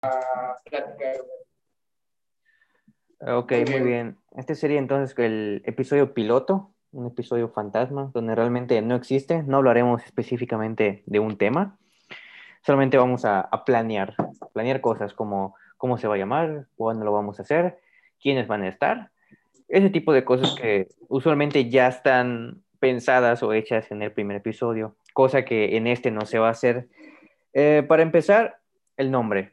platicar. Ok, Muy bien. Este sería entonces el episodio piloto, un episodio fantasma, donde realmente no existe. No hablaremos específicamente de un tema. Solamente vamos a, a planear, planear cosas como cómo se va a llamar, cuándo lo vamos a hacer, quiénes van a estar. Ese tipo de cosas que usualmente ya están pensadas o hechas en el primer episodio, cosa que en este no se va a hacer. Eh, para empezar, el nombre.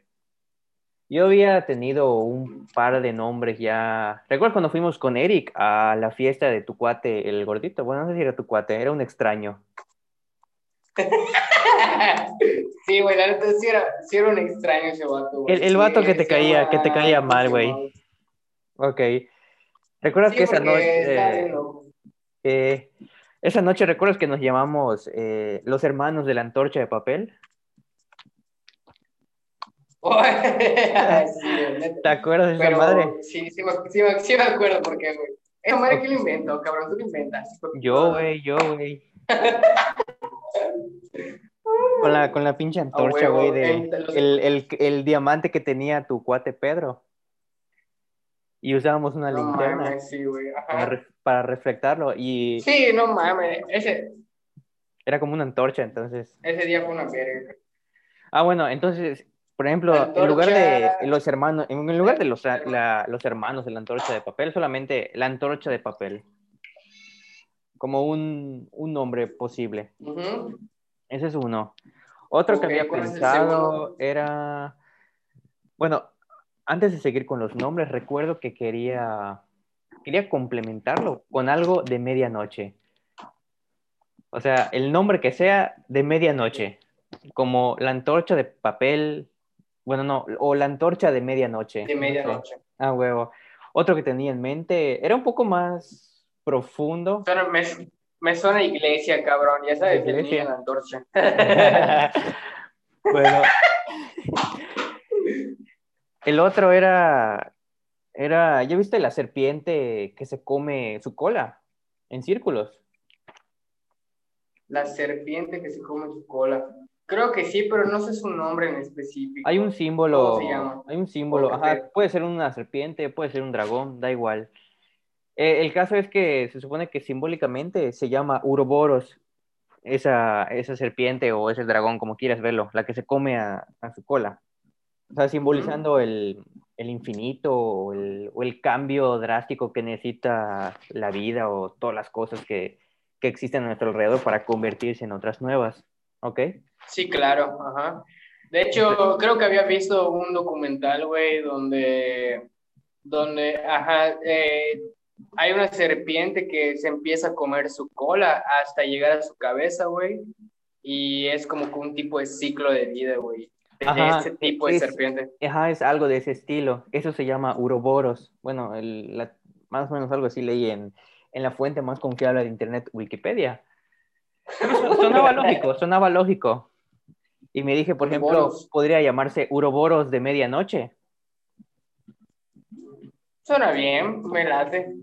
Yo había tenido un par de nombres ya. ¿Recuerdas cuando fuimos con Eric a la fiesta de tu cuate, el gordito? Bueno, no sé si era tu cuate, era un extraño. Sí, güey, la neta sí era, sí era un extraño ese vato, güey. El- el Sí, vato que te caía- llama- que te caía mal, güey. Ok. ¿Recuerdas que esa noche, eh, eh, esa noche, recuerdas que nos llamamos eh, los hermanos de la antorcha de papel? ¿Te acuerdas de esa Pero madre? sí, sí, me- sí, me- sí me acuerdo porque, güey. Esa madre que lo inventó, cabrón, tú lo inventas. Yo, güey, yo, güey. Con la, con la pinche antorcha, güey, de el, el, el diamante que tenía tu cuate Pedro. Y usábamos una No linterna mames, sí, para, para reflectarlo y Sí, no mames. Ese, era como una antorcha, entonces. ese día fue una verga. Ah, bueno, entonces, por ejemplo, en lugar de los hermanos, en lugar de los, la- los hermanos de la antorcha de papel, solamente la antorcha de papel. Como un, un nombre posible. Ese es uno. Otro que había ¿cuál es el pensado era. Bueno, antes de seguir con los nombres, recuerdo que quería. Quería complementarlo con algo de medianoche. O sea, el nombre que sea de medianoche. Como la antorcha de papel. Bueno, no, o la antorcha de medianoche. De medianoche. Ah, huevo. Otro que tenía en mente era un poco más profundo. Suena- me, me suena iglesia, cabrón. Ya sabes, el Iglesia. la antorcha. bueno. El otro era, era, ¿ya viste la serpiente que se come su cola en círculos? La serpiente que se come su cola. Creo que sí, pero no sé su nombre en específico. Hay un símbolo, ¿Cómo se llama? hay un símbolo, ajá, puede ser una serpiente, puede ser un dragón, da igual. Eh, el caso es que se supone que simbólicamente se llama Uroboros, esa, esa serpiente o ese dragón, como quieras verlo, la que se come a, a su cola. O sea, simbolizando el, el infinito o el, o el cambio drástico que necesita la vida o todas las cosas que, que existen a nuestro alrededor para convertirse en otras nuevas. ¿Ok? Sí, claro, ajá. De hecho, creo que había visto un documental, güey, donde, donde, ajá, eh, hay una serpiente que se empieza a comer su cola hasta llegar a su cabeza, güey, y es como que un tipo de ciclo de vida, güey, de Ajá, ese tipo de es- serpiente. Ajá, es algo de ese estilo. Eso se llama uroboros. Bueno, el- la- más o menos algo así leí en, en la fuente más confiable de Internet, Wikipedia. Son- Sonaba lógico, sonaba lógico. Y me dije, por ejemplo, Uroboros. podría llamarse uroboros de medianoche. Suena bien, me late.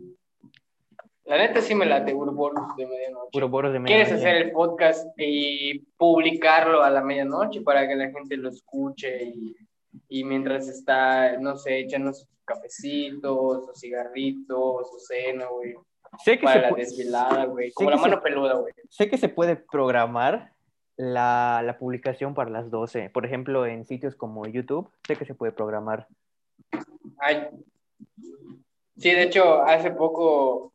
La neta sí me late, Urboros de medianoche. Uroboros de ¿Quieres medianoche. hacer el podcast y publicarlo a la medianoche para que la gente lo escuche y, y mientras está, no sé, echando sus cafecitos, sus cigarritos, su cena, güey, Sé que, para se la desvelada, güey, como la mano se- peluda, güey. sé que se puede programar la, la publicación para las 12. Por ejemplo, en sitios como YouTube, sé que se puede programar. Ay. Sí, de hecho, hace poco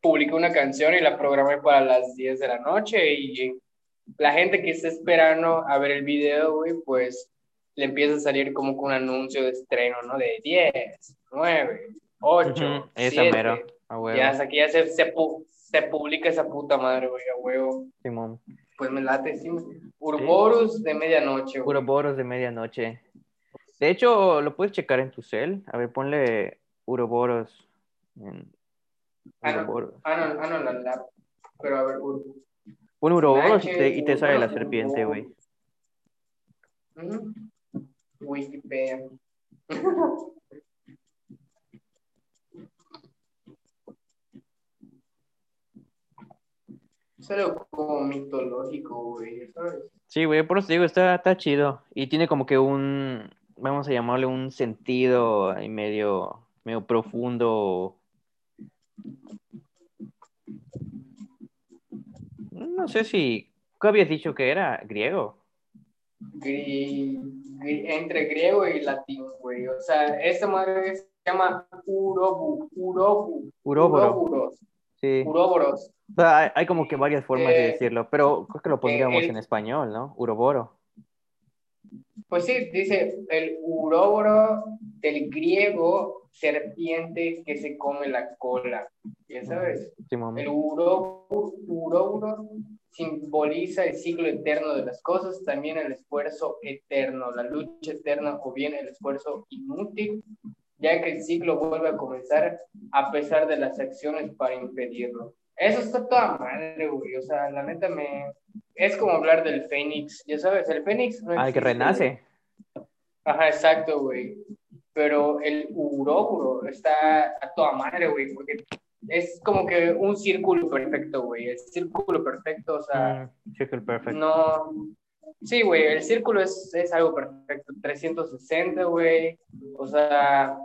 publiqué una canción y la programé para las 10 de la noche y la gente que está esperando a ver el video, güey, pues le empieza a salir como con un anuncio de estreno, ¿no? De 10, 9, 8, Ujú, Esa 7. mero. A huevo, Ya hasta que ya se, se, pu- se publica esa puta madre, güey, a huevo. Simón. Pues me late, sí. Urborus de medianoche, güey. Uroboros de medianoche. De hecho, lo puedes checar en tu cel. A ver, ponle Uroboros. en- Ah, no. Uroboros. Ah, no, ah, no, la, la- Pero a ver, Ur- Pon Uroboros y te, y te sale la serpiente, güey. Ujú. Wikipedia. Como mitológico, güey, ¿sabes? Sí, güey, por eso digo, está, está chido. Y tiene como que un, vamos a llamarle un sentido ahí medio, medio profundo. No sé si, ¿qué habías dicho que era? ¿Griego? Gri- gri- entre griego y latín, güey. O sea, esta madre se llama urobu, urobu, Uróboro. Sí. uróboros. O sea, hay, hay como que varias formas de Eh, decirlo, pero creo que lo pondríamos el- en español, ¿no? Uroboro. Pues sí, dice el uróboro del griego serpiente que se come la cola. Ya sabes, Simón. el uróboro simboliza el ciclo eterno de las cosas, también el esfuerzo eterno, la lucha eterna o bien el esfuerzo inútil, ya que el ciclo vuelve a comenzar a pesar de las acciones para impedirlo. Eso está toda madre, güey. O sea, la neta me... Es como hablar del Fénix, ya sabes, el Fénix no el que renace. Ajá, exacto, güey. Pero el uróboro está a toda madre, güey, porque es como que un círculo perfecto, güey. El círculo perfecto, o sea, Mm, Circle Perfect. no. Sí, güey, el círculo es, es algo perfecto. 360, güey. O sea,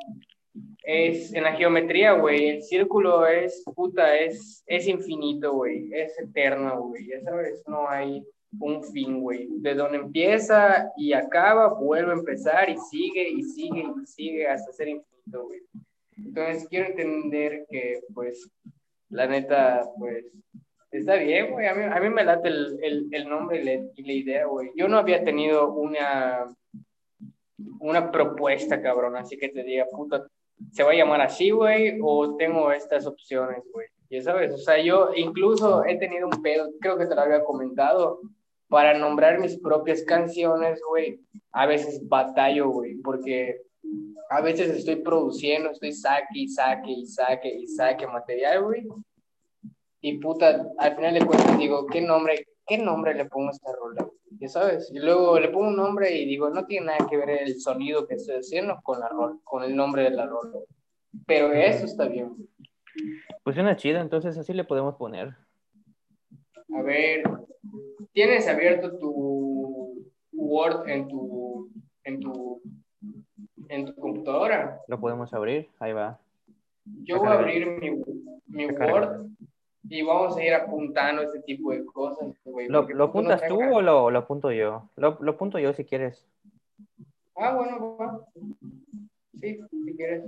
es en la geometría, güey. El círculo es, puta, es, es infinito, güey. Es eterno, güey. Ya sabes, no hay un fin, güey. De donde empieza y acaba, vuelve a empezar y sigue y sigue y sigue hasta ser infinito, güey. Entonces quiero entender que, pues, la neta, pues, está bien, güey. A mí, a mí me late el, el, el nombre y y la idea, güey. Yo no había tenido una, una propuesta, cabrón, así que te diga, puta, se va a llamar así, güey, o tengo estas opciones, güey. Ya sabes, o sea, yo incluso he tenido un pedo, creo que te lo había comentado, para nombrar mis propias canciones, güey. A veces batallo, güey, porque a veces estoy produciendo, estoy saque y saque y saque y saque material, güey. Y puta, al final de cuentas digo, ¿qué nombre, qué nombre le pongo a esta rola? Ya sabes, y luego le pongo un nombre y digo, no tiene nada que ver el sonido que estoy haciendo con la rola, con el nombre de la rola. Pero eso está bien. Pues suena chido, entonces así le podemos poner. A ver, ¿tienes abierto tu Word en tu, en tu, en tu computadora? Lo podemos abrir, ahí va. Yo voy a abrir mi, mi. Word y vamos a ir apuntando este tipo de cosas. ¿Lo, lo tú no apuntas tú tengas- o lo, lo apunto yo? Lo, lo apunto yo si quieres. Ah, bueno, va. Sí, si quieres.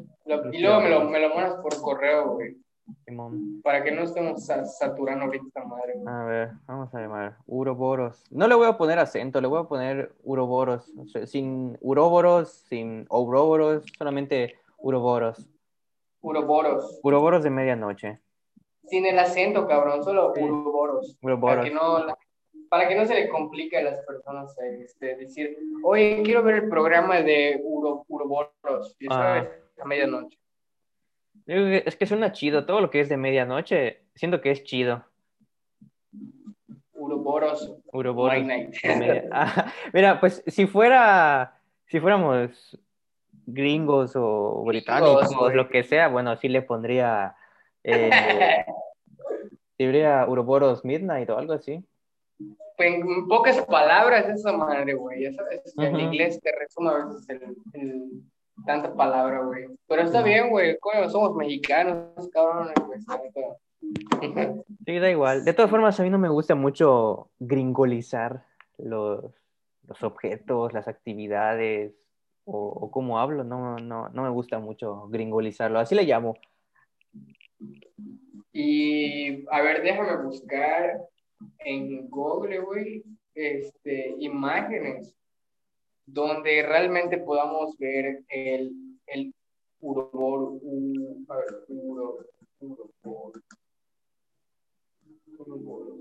Y luego me lo, me lo mandas por correo, güey. Simón. Para que no estemos sa- saturando ahorita esta madre, güey. A ver, vamos a llamar Uroboros. No le voy a poner acento, le voy a poner Uroboros. Sin Uroboros, sin Ouroboros, solamente Uroboros. Uroboros. Uroboros de medianoche. Sin el acento, cabrón, solo Sí. uroboros. Para que no, para que no se le complique a las personas eh, este, decir, oye, quiero ver el programa de Uro, Uroboros. Y Ah. a medianoche. Es que suena chido, todo lo que es de medianoche, siento que es chido. Uroboros. My Night. Ah, mira, pues si fuera, si fuéramos gringos o británicos, güey. lo que sea, bueno, sí le pondría, eh, diría Uroboros Midnight o algo así. en pocas palabras esa madre, güey. Ujú. inglés te resume a veces el, el- tanta palabra, güey. Pero está bien, güey. Coño, somos mexicanos, cabrones, güey. Sí, da igual. De todas formas, a mí no me gusta mucho gringolizar los, los objetos, las actividades o, o cómo hablo. No, no, no me gusta mucho gringolizarlo. Así le llamo. Y a ver, déjame buscar en Google, güey, este, imágenes donde realmente podamos ver el, el urobor, u- a ver, uro, urobor, urobor.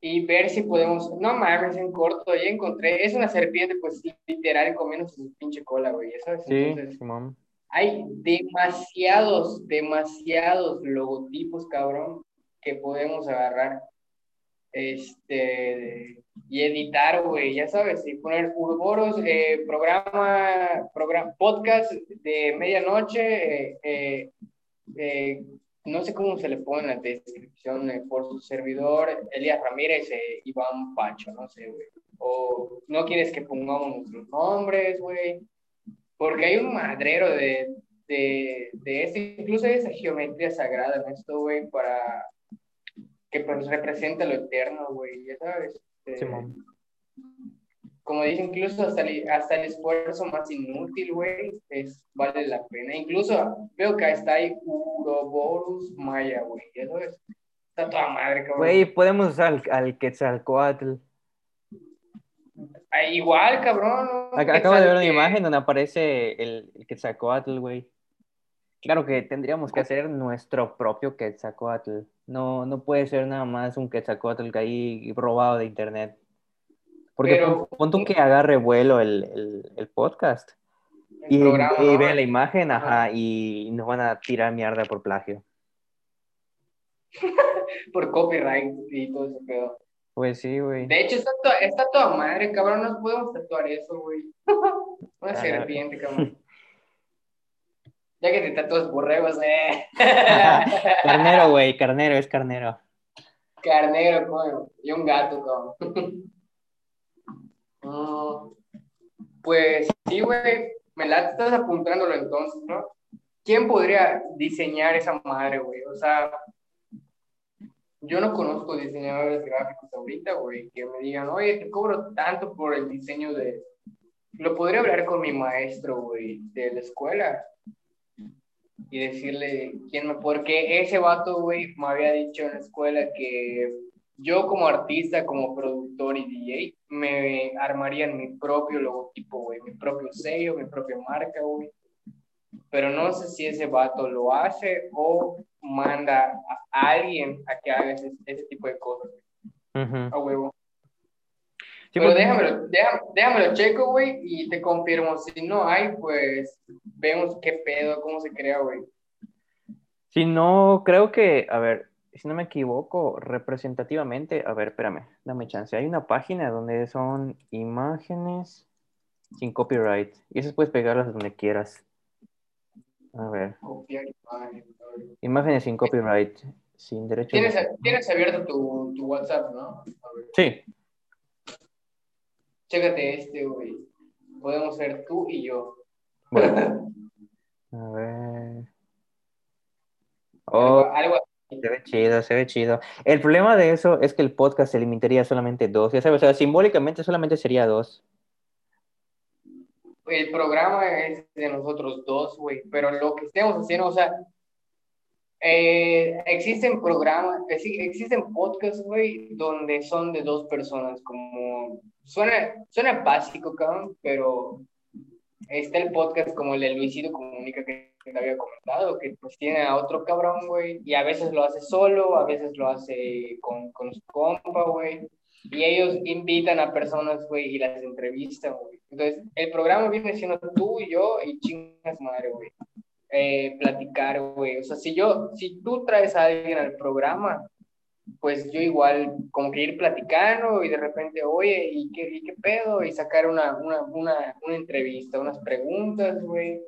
Y ver si podemos, no mames, en corto, ya encontré, es una serpiente, pues literal comiendo su pinche cola, güey, ¿sabes? Sí, Entonces, Simón. Hay demasiados, demasiados logotipos, cabrón, que podemos agarrar este, y editar, güey, ya sabes, y poner Urboros, eh, programa, programa, podcast de medianoche, eh, eh, no sé cómo se le pone en la descripción por su servidor, Elías Ramírez, Iván Pacho, no sé, güey. o no quieres que pongamos nuestros nombres, güey, porque hay un madrero de, de, de este, incluso hay esa geometría sagrada en esto, güey, para que pues represente lo eterno, güey, ya sabes. Este, como dice, incluso hasta el, hasta el esfuerzo más inútil, güey, es, vale la pena. Incluso veo que está ahí Uroboros Maya, güey, ya sabes. Está toda madre, cabrón. Güey, podemos usar al, al Quetzalcoatl. Igual, cabrón. Acabo de ver una imagen donde aparece el, el Quetzalcoatl, güey. Claro que tendríamos que hacer nuestro propio Quetzalcoatl. No, no puede ser nada más un Quetzalcoatl que ahí robado de internet. Porque Pero- pon, pon tú que agarre vuelo el, el, el podcast El y, programa, y ¿no? ve la imagen, Ajá. ajá, y nos van a tirar mierda por plagio. Por copyright y todo ese pedo. Pues sí, güey. De hecho, está, to- está toda madre, cabrón. No podemos tatuar eso, güey. Una serpiente, cabrón. Ya que te tatúas borregos, eh. Carnero, güey, carnero, es carnero. Carnero, coño. Y un gato, cabrón. Pues sí, güey. Me la estás apuntándolo entonces, ¿no? ¿Quién podría diseñar esa madre, güey? O sea, yo no conozco diseñadores gráficos ahorita, güey, que me digan, oye, te cobro tanto por el diseño de... Lo podría hablar con mi maestro, güey, de la escuela y decirle quién me... Porque ese vato, güey, me había dicho en la escuela que yo como artista, como productor y DJ, me armaría mi propio logotipo, güey, mi propio sello, mi propia marca, güey. Pero no sé si ese vato lo hace o manda a alguien a que haga ese, ese tipo de cosas, a huevo. Sí, Pero déjamelo, déjame- déjamelo checo, güey, y te confirmo. Si no hay, pues vemos qué pedo, cómo se crea, güey. Si no, creo que, a ver, si no me equivoco, representativamente, a ver, espérame, dame chance. Hay una página donde son imágenes sin copyright y esas puedes pegarlas donde quieras. A ver, Copiar imágenes sin copyright, sin derecho Tienes, de... tienes abierto tu, tu WhatsApp, ¿no? Sí, chécate este, güey. Podemos ser tú y yo. bueno, a ver. Oh, algo se ve chido, se ve chido. El problema de eso es que el podcast se limitaría a solamente dos, ya sabes, o sea, simbólicamente solamente sería dos. El programa es de nosotros dos, güey, pero lo que estemos haciendo, o sea, eh, existen programas, exi- existen podcasts, güey, donde son de dos personas, como, suena, suena básico, cabrón, pero está el podcast como el de Luisito Comunica que te había comentado, que pues tiene a otro cabrón, güey, y a veces lo hace solo, a veces lo hace con, con su compa, güey, y ellos invitan a personas, güey, y las entrevistan, güey. Entonces, el programa viene siendo tú y yo y chingas madre, güey. Eh, platicar, güey. O sea, si yo, si tú traes a alguien al programa, pues yo igual como que ir platicando y de repente, oye, ¿y qué, y qué pedo? Y sacar una, una, una, una entrevista, unas preguntas, güey.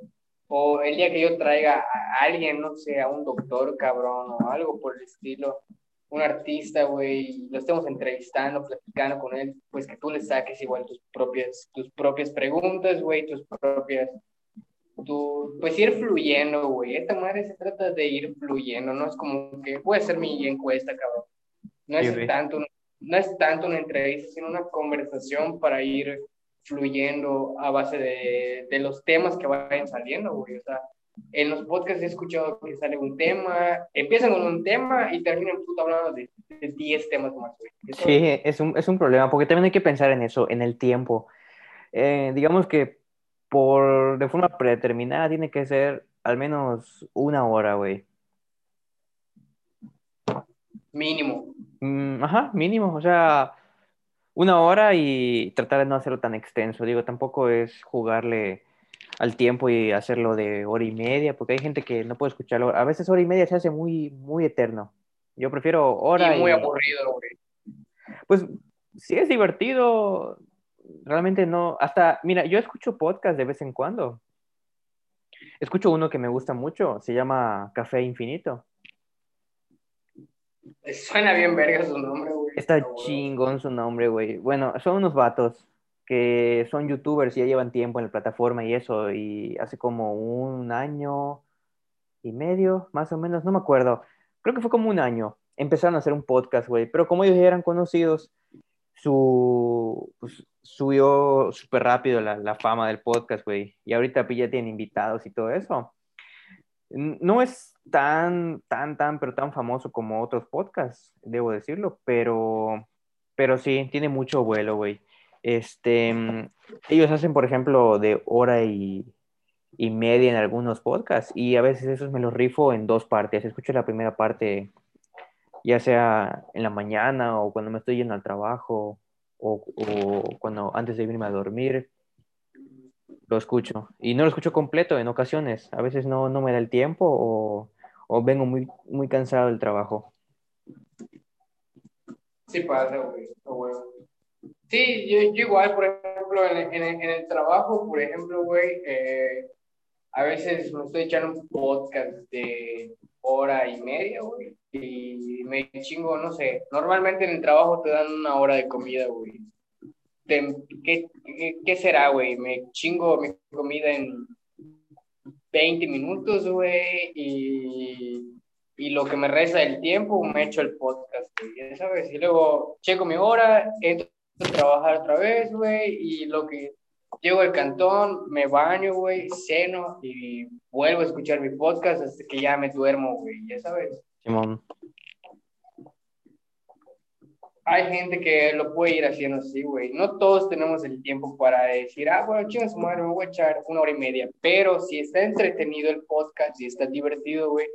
O el día que yo traiga a alguien, no sé, a un doctor, cabrón, o algo por el estilo, un artista, güey, lo estemos entrevistando, platicando con él, pues que tú le saques igual tus propias, tus propias preguntas, güey, tus propias, tu, pues ir fluyendo, güey. Esta madre se trata de ir fluyendo, no es como que voy a hacer mi encuesta, cabrón. No Sí, es tanto, no es tanto una entrevista, sino una conversación para ir fluyendo a base de, de los temas que vayan saliendo, güey. O sea, en los podcasts he escuchado que sale un tema, empiezan con un tema y terminan puto hablando de, de 10 temas más. Eso- Sí, es un, es un problema, porque también hay que pensar en eso, en el tiempo. Eh, digamos que por de forma predeterminada tiene que ser al menos una hora, güey. Mínimo. Mm, ajá, mínimo, o sea, una hora y tratar de no hacerlo tan extenso. Digo, tampoco es jugarle al tiempo y hacerlo de hora y media, porque hay gente que no puede escucharlo. A veces hora y media se hace muy, muy eterno. Yo prefiero hora y muy y- aburrido, güey. Pues sí es divertido, realmente no, hasta, mira, yo escucho podcast de vez en cuando. Escucho uno que me gusta mucho, se llama Café Infinito. Suena bien verga su nombre, güey. Está chingón su nombre, güey. Bueno, son unos vatos que son youtubers y ya llevan tiempo en la plataforma y eso, y hace como un año y medio, más o menos, no me acuerdo. Creo que fue como un año. Empezaron a hacer un podcast, güey. Pero como ellos ya eran conocidos, su, pues, subió súper rápido la, fama del podcast, güey. Y ahorita pues, ya tienen invitados y todo eso. No es tan, tan, tan, pero tan famoso como otros podcasts, debo decirlo, pero, pero sí, tiene mucho vuelo, güey. Este, ellos hacen, por ejemplo, de hora y, y media en algunos podcasts y a veces esos me los rifo en dos partes. Escucho la primera parte ya sea en la mañana o cuando me estoy yendo al trabajo o, o, cuando antes de irme a dormir, lo escucho. Y no lo escucho completo en ocasiones. A veces no, no me da el tiempo o, o, vengo muy, muy cansado del trabajo. Sí pasa, güey. Sí, yo, yo, igual, por ejemplo, en, en, en, el trabajo, por ejemplo, güey, eh, a veces me estoy echando un podcast de hora y media, güey, y me chingo, no sé, normalmente en el trabajo te dan una hora de comida, güey. ¿Qué, qué, qué será, güey? Me chingo mi comida en 20 minutos, güey, y, y, lo que me resta del tiempo me echo el podcast, güey, ¿sabes? Y luego checo mi hora, entro trabajar otra vez, güey, y lo que llego al cantón, me baño, güey, ceno y vuelvo a escuchar mi podcast hasta que ya me duermo, güey, ya sabes. Simón. Hay gente que lo puede ir haciendo así, güey. No todos tenemos el tiempo para decir, ah, bueno, chingas madre, me voy a echar una hora y media. Pero si está entretenido el podcast, si está divertido, güey.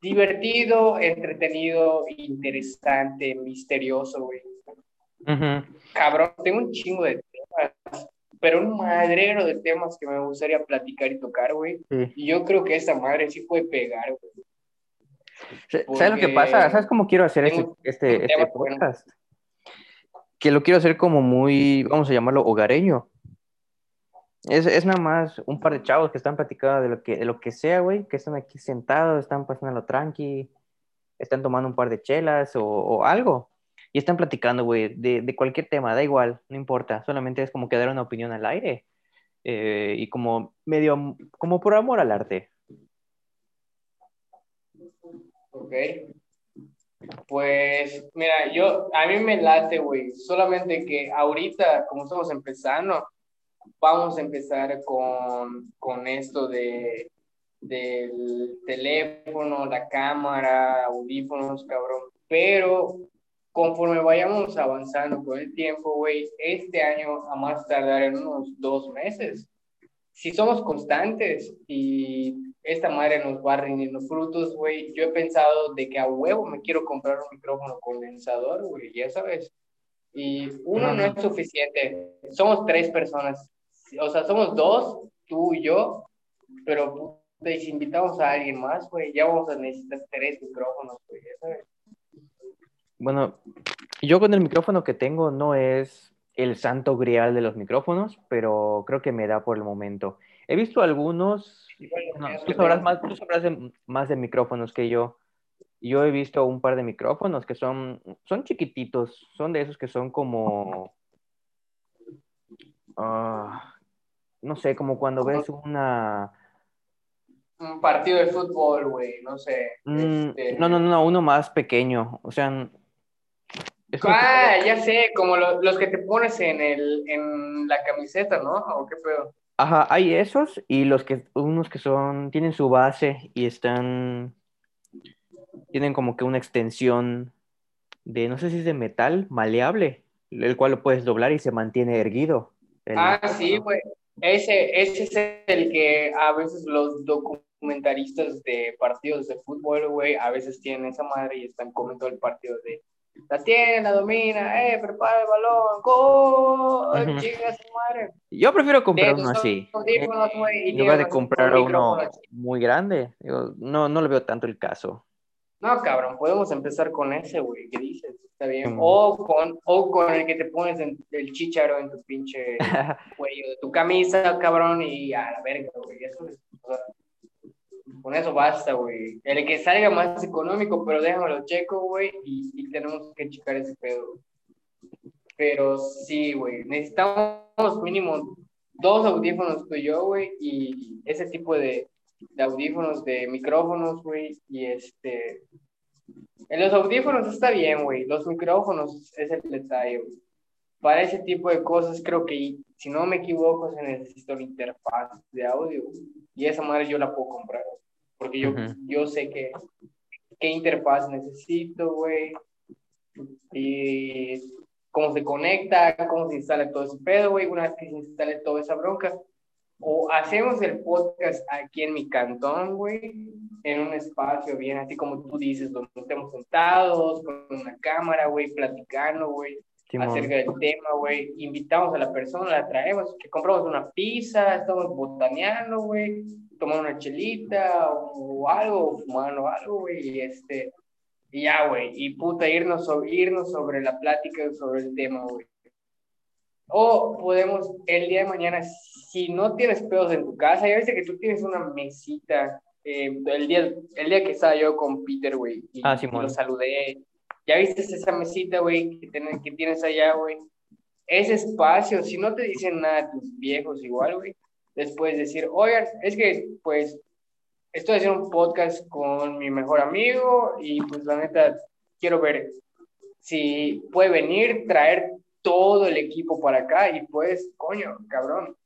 Divertido, entretenido, interesante, misterioso, güey. Cabrón, tengo un chingo de temas pero un madrero de temas que me gustaría platicar y tocar, güey. Y yo creo que esta madre sí puede pegar, güey. ¿Sabes lo que pasa? ¿Sabes cómo quiero hacer este, este, este podcast? Que lo quiero hacer como muy, vamos a llamarlo hogareño. Es, es, nada más un par de chavos que están platicando de lo que, de lo que sea, güey, que están aquí sentados, están lo tranqui, están tomando un par de chelas o, o algo y están platicando, güey, de, de, cualquier tema, da igual, no importa, solamente es como que dar una opinión al aire eh, y como medio, como por amor al arte. Ok. Pues, mira, yo, a mí me late, güey, solamente que ahorita, como estamos empezando, vamos a empezar con, con esto de, del teléfono, la cámara, audífonos, cabrón, pero conforme vayamos avanzando con el tiempo, güey, este año a más tardar en unos dos meses, si somos constantes y esta madre nos va rindiendo frutos, güey, yo he pensado de que a huevo me quiero comprar un micrófono condensador, güey, ya sabes. Y uno no es suficiente. Somos tres personas. O sea, somos dos, tú y yo, pero si invitamos a alguien más, güey, ya vamos a necesitar tres micrófonos, güey, ya sabes. Bueno, yo con el micrófono que tengo no es el santo grial de los micrófonos, pero creo que me da por el momento. He visto algunos, tú sabrás, más, tú sabrás de, más de micrófonos que yo. Yo he visto un par de micrófonos que son, son chiquititos, son de esos que son como, uh, no sé, como cuando ves una, un partido de fútbol, güey, no sé. Mm, este... No, no, no, uno más pequeño, o sea, Ah, ya sé, como los que te pones en, el, en la camiseta, ¿no? ¿O qué pedo? Ajá, hay esos y los que, unos que son, tienen su base y están, tienen como que una extensión de, no sé si es de metal, maleable, el cual lo puedes doblar y se mantiene erguido. ah, sí, güey. Ese, ese es el que a veces los documentaristas de partidos de fútbol, güey, a veces tienen esa madre y están comentando el partido de la tiene, la domina, eh, prepara el balón, gol, chinga su madre. Yo prefiero comprar uno así. Eh, en lugar de comprar uno muy grande, no, no le veo tanto el caso. No, cabrón, podemos empezar con ese, güey, ¿qué dices? Está bien. O, con, o con el que te pones en, el chicharo en tu pinche cuello de tu camisa, cabrón, y a la verga, güey. Eso es, Con eso basta, güey. El que salga más económico, pero déjamelo checo, güey, y, y tenemos que checar ese pedo. Pero sí, güey, necesitamos mínimo dos audífonos tú y yo, güey, y ese tipo de, de audífonos, de micrófonos, güey, y este... En los audífonos está bien, güey, los micrófonos es el detalle, güey. Para ese tipo de cosas creo que, si no me equivoco, se necesita una interfaz de audio, y esa madre yo la puedo comprar, porque yo, Ujú. yo sé que, qué interfaz necesito, güey, y cómo se conecta, cómo se instala todo ese pedo, güey, una vez que se instale toda esa bronca, o hacemos el podcast aquí en mi cantón, güey, en un espacio bien así como tú dices, donde estemos sentados, con una cámara, güey, platicando, güey, acerca del tema, güey, invitamos a la persona, la traemos, que compramos una pizza, estamos botaneando, güey, tomando una chelita o algo, fumando algo, güey, y este, y ya, güey, y puta, irnos, so- irnos sobre la plática, sobre el tema, güey. O podemos, el día de mañana, si no tienes pedos en tu casa, ya viste que tú tienes una mesita, eh, el, día, el día que estaba yo con Peter, güey, y, Ah, y Simón. lo saludé, ya viste esa mesita, güey, que, que tienes allá, güey. Ese espacio, si no te dicen nada tus viejos igual, güey, les puedes decir, oigan, es que, pues, estoy haciendo un podcast con mi mejor amigo y, pues, la neta, quiero ver si puede venir, traer todo el equipo para acá y, pues, coño, cabrón,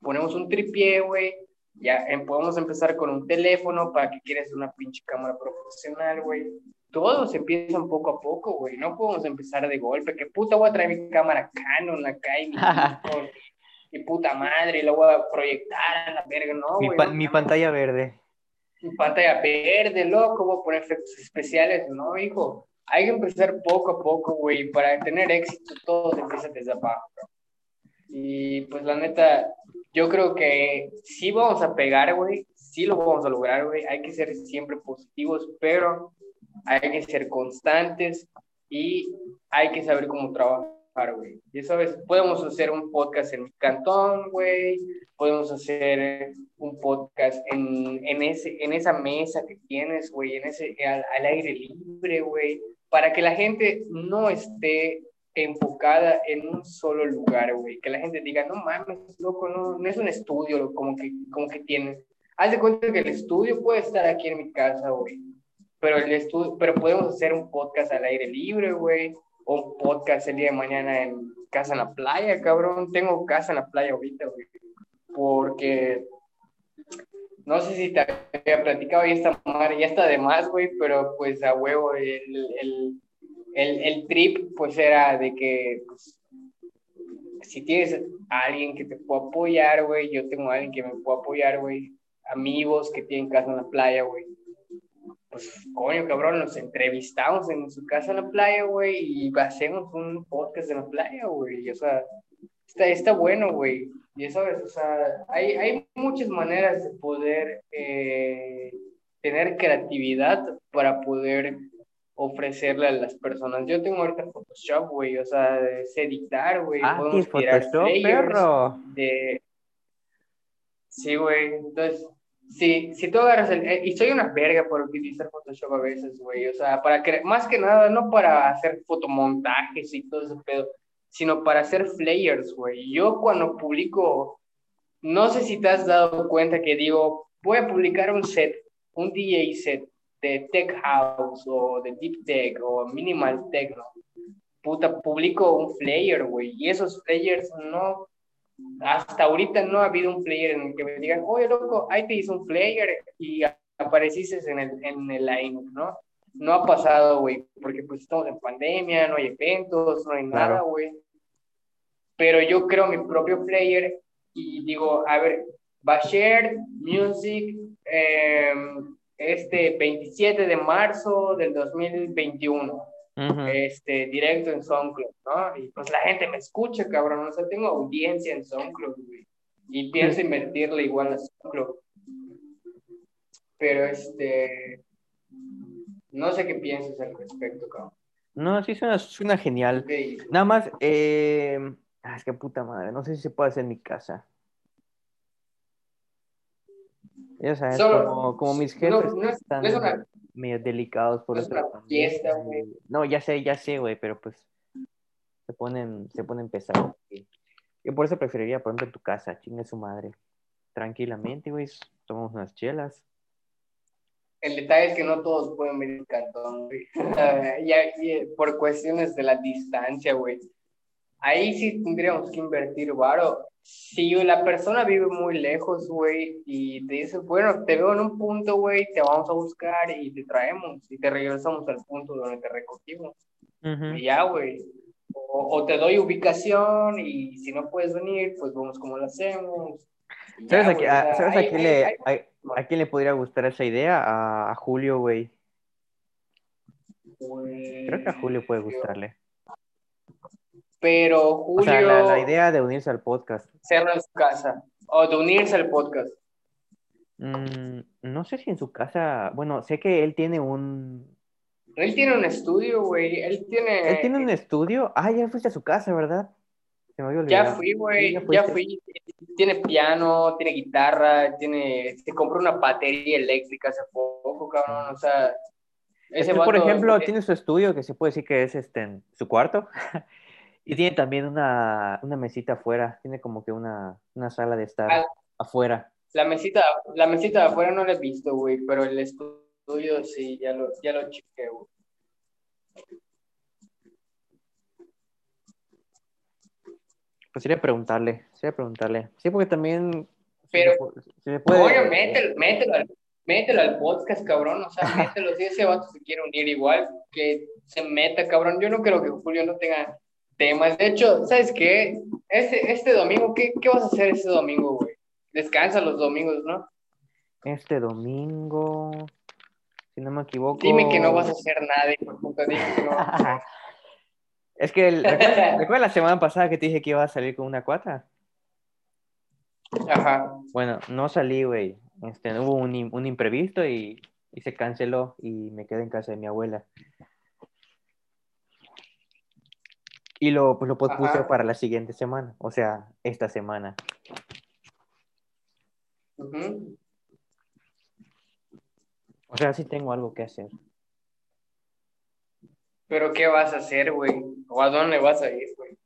ponemos un tripié, güey, ya em- podemos empezar con un teléfono para que quieras una pinche cámara profesional, güey. Todo se empieza un poco a poco, güey. No podemos empezar de golpe. Que puta voy a traer mi cámara Canon acá y mi, Mi puta madre y la voy a proyectar a la verga, no, Mi, güey. pan- no mi pantalla verde. Mi pantalla verde, loco, voy a poner efectos especiales. No, hijo. Hay que empezar poco a poco, güey. Para tener éxito, todo se empieza desde abajo, bro. Y pues la neta, yo creo que sí vamos a pegar, güey. Sí lo vamos a lograr, güey. Hay que ser siempre positivos, pero hay que ser constantes y hay que saber cómo trabajar, güey. Y sabes, podemos hacer un podcast en mi cantón, güey. Podemos hacer un podcast en, en, ese, en esa mesa que tienes, güey, en ese, al, al aire libre, güey, para que la gente no esté enfocada en un solo lugar, güey, que la gente diga, no mames, loco, no, no es un estudio como que, como que tienes. Haz de cuenta que el estudio puede estar aquí en mi casa, güey, pero el estudio, pero podemos hacer un podcast al aire libre, güey, un podcast el día de mañana en casa en la playa, cabrón. Tengo casa en la playa ahorita, güey, porque no sé si te había platicado y esta madre ya está de más, güey, pero pues a huevo el, el, el, el trip pues era de que pues, si tienes a alguien que te pueda apoyar, güey, yo tengo a alguien que me pueda apoyar, güey, amigos que tienen casa en la playa, güey. Pues, coño, cabrón, nos entrevistamos en su casa en la playa, güey, y hacemos un podcast en la playa, güey. O sea, está, está bueno, güey. Y eso es, o sea, hay, hay muchas maneras de poder eh, tener creatividad para poder ofrecerle a las personas. Yo tengo ahorita Photoshop, güey, o sea, sé editar, güey. Ah, podemos tirar Photoshop, perro. de... Sí, güey, entonces, sí, si tú agarras el... eh, y soy una verga por utilizar Photoshop a veces, güey, o sea, para más que nada, no para hacer fotomontajes y todo ese pedo, sino para hacer flyers, güey. Yo cuando publico, no sé si te has dado cuenta que digo, voy a publicar un set, un DJ set de Tech House o de Deep Tech o Minimal Techno. Puta, publico un flyer, güey, y esos flyers no, hasta ahorita no ha habido un flyer en el que me digan, oye, loco, ahí te hice un flyer y apareciste en el, en el line, ¿no? No ha pasado, güey, porque pues estamos en pandemia, no hay eventos, no hay Claro. nada, güey. Pero yo creo mi propio player y digo, a ver, Bashir Music, eh, este 27 de marzo del 2021, Este, directo en SoundCloud, ¿no? Y pues la gente me escucha, cabrón, o sea, tengo audiencia en SoundCloud, güey. Y pienso invertirle igual a SoundCloud. Pero este, no sé qué piensas al respecto, cabrón. No, sí suena, suena genial. Nada más, eh... es que puta madre, no sé si se puede hacer en mi casa. Ya sabes, Solo- como, como mis no- jefes no es- están no es una- medio delicados por otra fiesta, güey. No, ya sé, ya sé, güey, pero pues se ponen, se ponen pesados. Yo por eso preferiría, por ejemplo, en tu casa, chingue su madre. Tranquilamente, güey, tomamos unas chelas. El detalle es que no todos pueden venir al cantón, güey. Ya- por cuestiones de la distancia, güey. Ahí sí tendríamos que invertir varo. Si la persona vive muy lejos, güey, y te dice, bueno, te veo en un punto, güey, te vamos a buscar y te traemos y te regresamos al punto donde te recogimos. Y ya, güey. O, o te doy ubicación y si no puedes venir, pues vemos cómo lo hacemos. ¿Sabes, ya, a, qui- güey, o a- sea, ¿sabes a hay- quién hay- le, hay- a, a quién le podría gustar esa idea? A, a Julio, güey. Creo que a Julio puede gustarle. Pero O Julio sea, la, la idea de unirse al podcast. hacerlo en su casa o de unirse al podcast. Mm, no sé si en su casa, bueno, sé que él tiene un... Él tiene un estudio, güey. Él tiene. Él tiene un estudio. Ah, ya fuiste a su casa, ¿verdad? Se me había Ya olvidado. fui, Sí, güey. ya Ya, fui. Tiene piano, tiene guitarra, tiene. Se compró una batería eléctrica hace poco, cabrón. O sea. Es Ese que, por ejemplo, eh, tiene su estudio, que se puede decir que es este, en su cuarto, y tiene también una, una mesita afuera, tiene como que una, una sala de estar Ah. afuera. La mesita, la mesita de afuera no la he visto, güey, pero el estudio sí, ya lo, ya lo chequé, güey. Pues sería preguntarle, sería preguntarle. Sí, porque también... Pero, si se puede, Oye, mételo, mételo, al, mételo al podcast, cabrón. O sea, mételo. Si ese vato se quiere unir igual, que se meta, cabrón. Yo no creo que Julio no tenga temas. De hecho, ¿sabes qué? Este, este domingo, ¿qué, ¿qué vas a hacer este domingo, güey? Descansa los domingos, ¿no? Este domingo, si no me equivoco... Dime que no vas a hacer nada, dime que no vas a hacer. Es que, el- ¿recuerdas, recuerdas la semana pasada que te dije que iba a salir con una cuata? Ajá. Bueno, no salí, güey. Este, hubo un, un imprevisto y, y se canceló y me quedé en casa de mi abuela. Y lo, pues lo pospuse Ajá. para la siguiente semana, o sea, esta semana. Ujú. O sea, sí tengo algo que hacer. Pero ¿qué vas a hacer, güey? ¿O a dónde vas a ir, güey?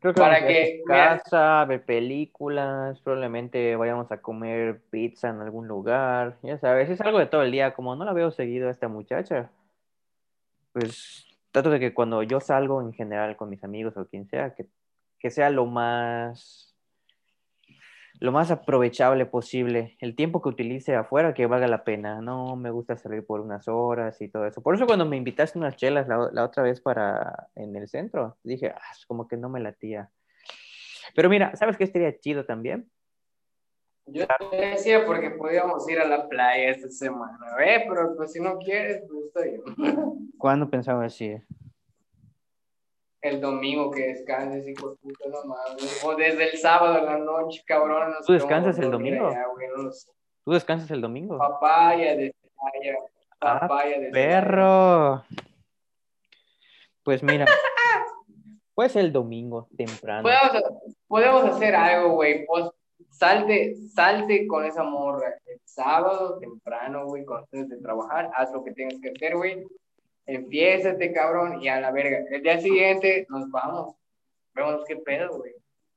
Creo que Para vamos a a que- su casa, ver películas, probablemente vayamos a comer pizza en algún lugar. Ya sabes, es algo de todo el día. Como no la veo seguido a esta muchacha, pues trato de que cuando yo salgo en general con mis amigos o quien sea, que, que sea lo más lo más aprovechable posible. El tiempo que utilice afuera que valga la pena. No me gusta salir por unas horas y todo eso. Por eso cuando me invitaste unas chelas la, la otra vez para en el centro, dije, ah, como que no me latía. Pero mira, ¿sabes qué estaría chido también? Yo te decía porque podíamos ir a la playa esta semana, ¿eh? Pero pues si no quieres, pues estoy yo. ¿Cuándo pensaba así? El domingo que descanses, hijo de puta, no mames. O desde el sábado en la noche, cabrón. no ¿Tú descansas el domingo? allá, güey, no lo sé. ¿Tú descansas el domingo? Papaya de Celaya. Ah, Papaya de Celaya. Perro. Pues mira, pues el domingo temprano. Podemos, podemos hacer algo, güey. Pues, salte, salte con esa morra. El sábado temprano, güey, cuando estés de trabajar, haz lo que tengas que hacer, güey. Empiézate, cabrón, y a la verga. El día siguiente nos vamos. Vemos qué pedo, güey.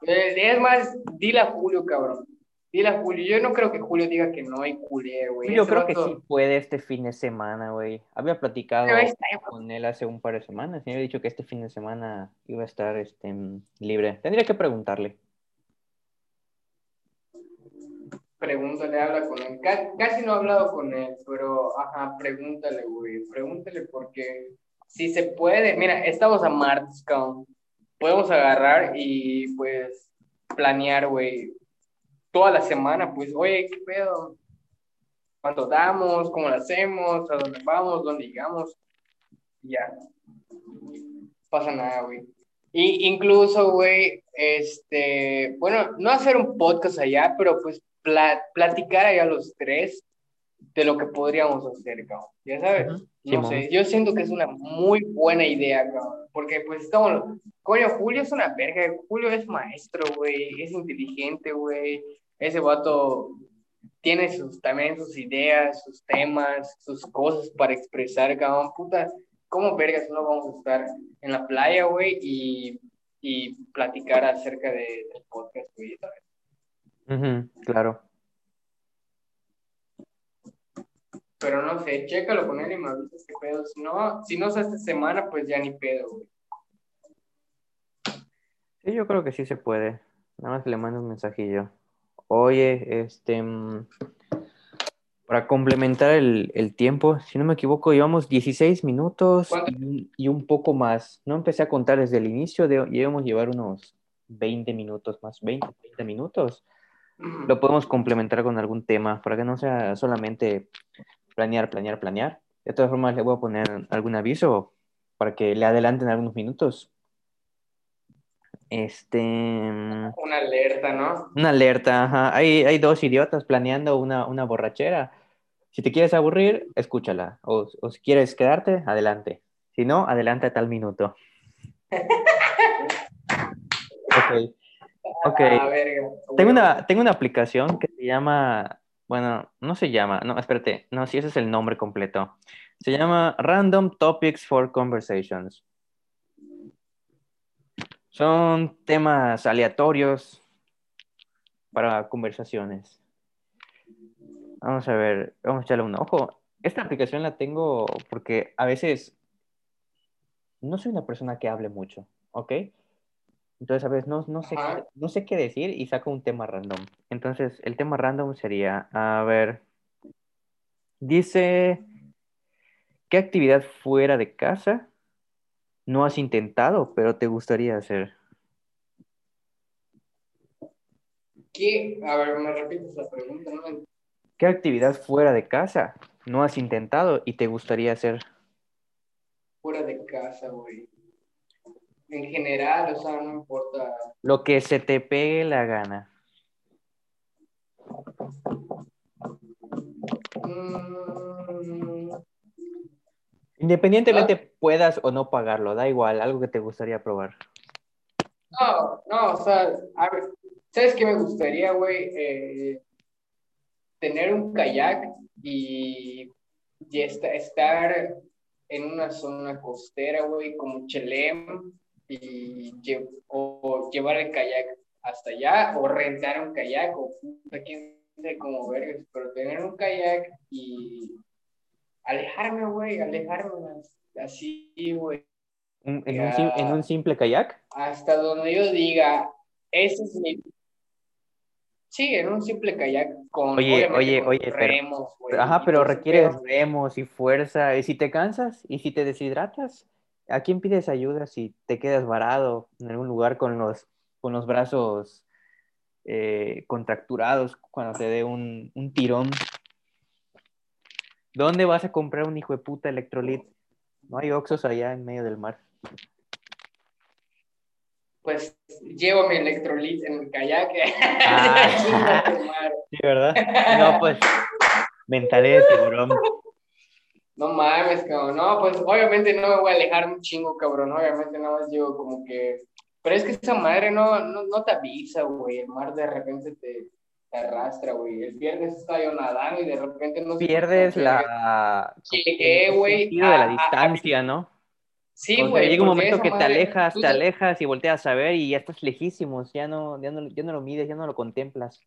Eh, Es más, dile a Julio, cabrón. Dile a Julio. Yo no creo que Julio diga que no hay culé, güey. Yo creo que sí puede este fin de semana, güey. Había platicado con él hace un par de semanas y me había dicho que este fin de semana iba a estar este, libre. Tendría que preguntarle. Pregúntale, habla con él. Ca- Casi no he hablado con él, pero ajá, pregúntale, güey. Pregúntale porque si se puede, mira, estamos a martes. Podemos agarrar y pues planear, güey, toda la semana, pues, oye, ¿qué pedo? ¿Cuánto damos? ¿Cómo lo hacemos? ¿A dónde vamos? ¿Dónde llegamos? Ya. Pasa nada, güey. Y incluso, güey, este, bueno, no hacer un podcast allá, pero pues pla- platicar allá los tres de lo que podríamos hacer, cabrón. Ya sabes, Ujú. no Simón. sé, yo siento que es una muy buena idea, cabrón, porque pues estamos, coño, Julio es una verga, Julio es maestro, güey, es inteligente, güey, ese vato tiene sus, también sus ideas, sus temas, sus cosas para expresar, cabrón, puta. ¿Cómo vergas no vamos a estar en la playa, güey, y, y platicar acerca de, del podcast, güey, Claro. Pero no sé, chécalo con él y me avisas qué pedo. Si no, si no es esta semana, pues ya ni pedo, güey. Sí, yo creo que sí se puede. Nada más le mando un mensajillo. Oye, este, mm, para complementar el, el tiempo, si no me equivoco, llevamos 16 minutos y, un- y un poco más. No empecé a contar desde el inicio, de, debemos llevar unos 20 minutos más, 20, 30 minutos. Lo podemos complementar con algún tema para que no sea solamente planear, planear, planear. De todas formas, le voy a poner algún aviso para que le adelanten algunos minutos. Este, mm, Una alerta, ¿no? una alerta, ajá. Hay, hay dos idiotas planeando una, una borrachera. Si te quieres aburrir, escúchala. O, o si quieres quedarte, adelante. Si no, adelante a tal minuto. Ok. Ok. Ah, verga. Tengo una, tengo una aplicación que se llama, bueno, no se llama, no, espérate, no, sí, ese es el nombre completo. Se llama Random Topics for Conversations. Son temas aleatorios para conversaciones. Vamos a ver, vamos a echarle un ojo. Esta aplicación la tengo porque a veces no soy una persona que hable mucho, ¿ok? Entonces, a veces no, no, sé, Ajá. no sé qué decir y saco un tema random. Entonces, el tema random sería, a ver, dice, ¿qué actividad fuera de casa no has intentado, pero te gustaría hacer? ¿Qué? A ver, me repites la pregunta, ¿no? ¿Qué actividad fuera de casa no has intentado y te gustaría hacer? Fuera de casa, güey. En general, o sea, no importa. Lo que se te pegue la gana. Mm, Independientemente puedas o no pagarlo, da igual, algo que te gustaría probar. No, no, o sea, a ver, ¿sabes qué me gustaría, güey? Eh, tener un kayak y, y esta- estar en una zona costera, güey, como Chelem, y lle- o llevar el kayak hasta allá, o rentar un kayak, o quién sabe cómo vergas, pero tener un kayak y alejarme, güey, alejarme así, güey. En, sim- en un simple kayak. hasta donde yo diga, ese es mi... Sí, en un simple kayak con, Oye, oye, con oye, pero- remos, Ajá, pero todo ese requieres pedo. remos y fuerza. ¿Y si te cansas? ¿Y si te deshidratas? ¿A quién pides ayuda si te quedas varado en algún lugar con los, con los brazos eh, contracturados cuando te dé un, un tirón? ¿Dónde vas a comprar un hijo de puta electrolit? No hay oxos allá en medio del mar. Pues llevo mi electrolit en el kayak. Ah. Sí, ¿verdad? No, pues, mentalidad de tiburón. No mames, cabrón. No, pues obviamente no me voy a alejar un chingo, cabrón. Obviamente nada más llevo como que... Pero es que esa madre no, no, no te avisa, güey. El mar de repente te, te arrastra, güey. El viernes estaba yo nadando y de repente no Pierdes qué, la... Llegué, güey, de la a- a- distancia, ¿no? Sí, O sea, güey. llega un momento que te madre- alejas, tú te te- alejas y volteas a ver y ya estás lejísimos, ya no, ya no, ya no lo mides, ya no lo contemplas.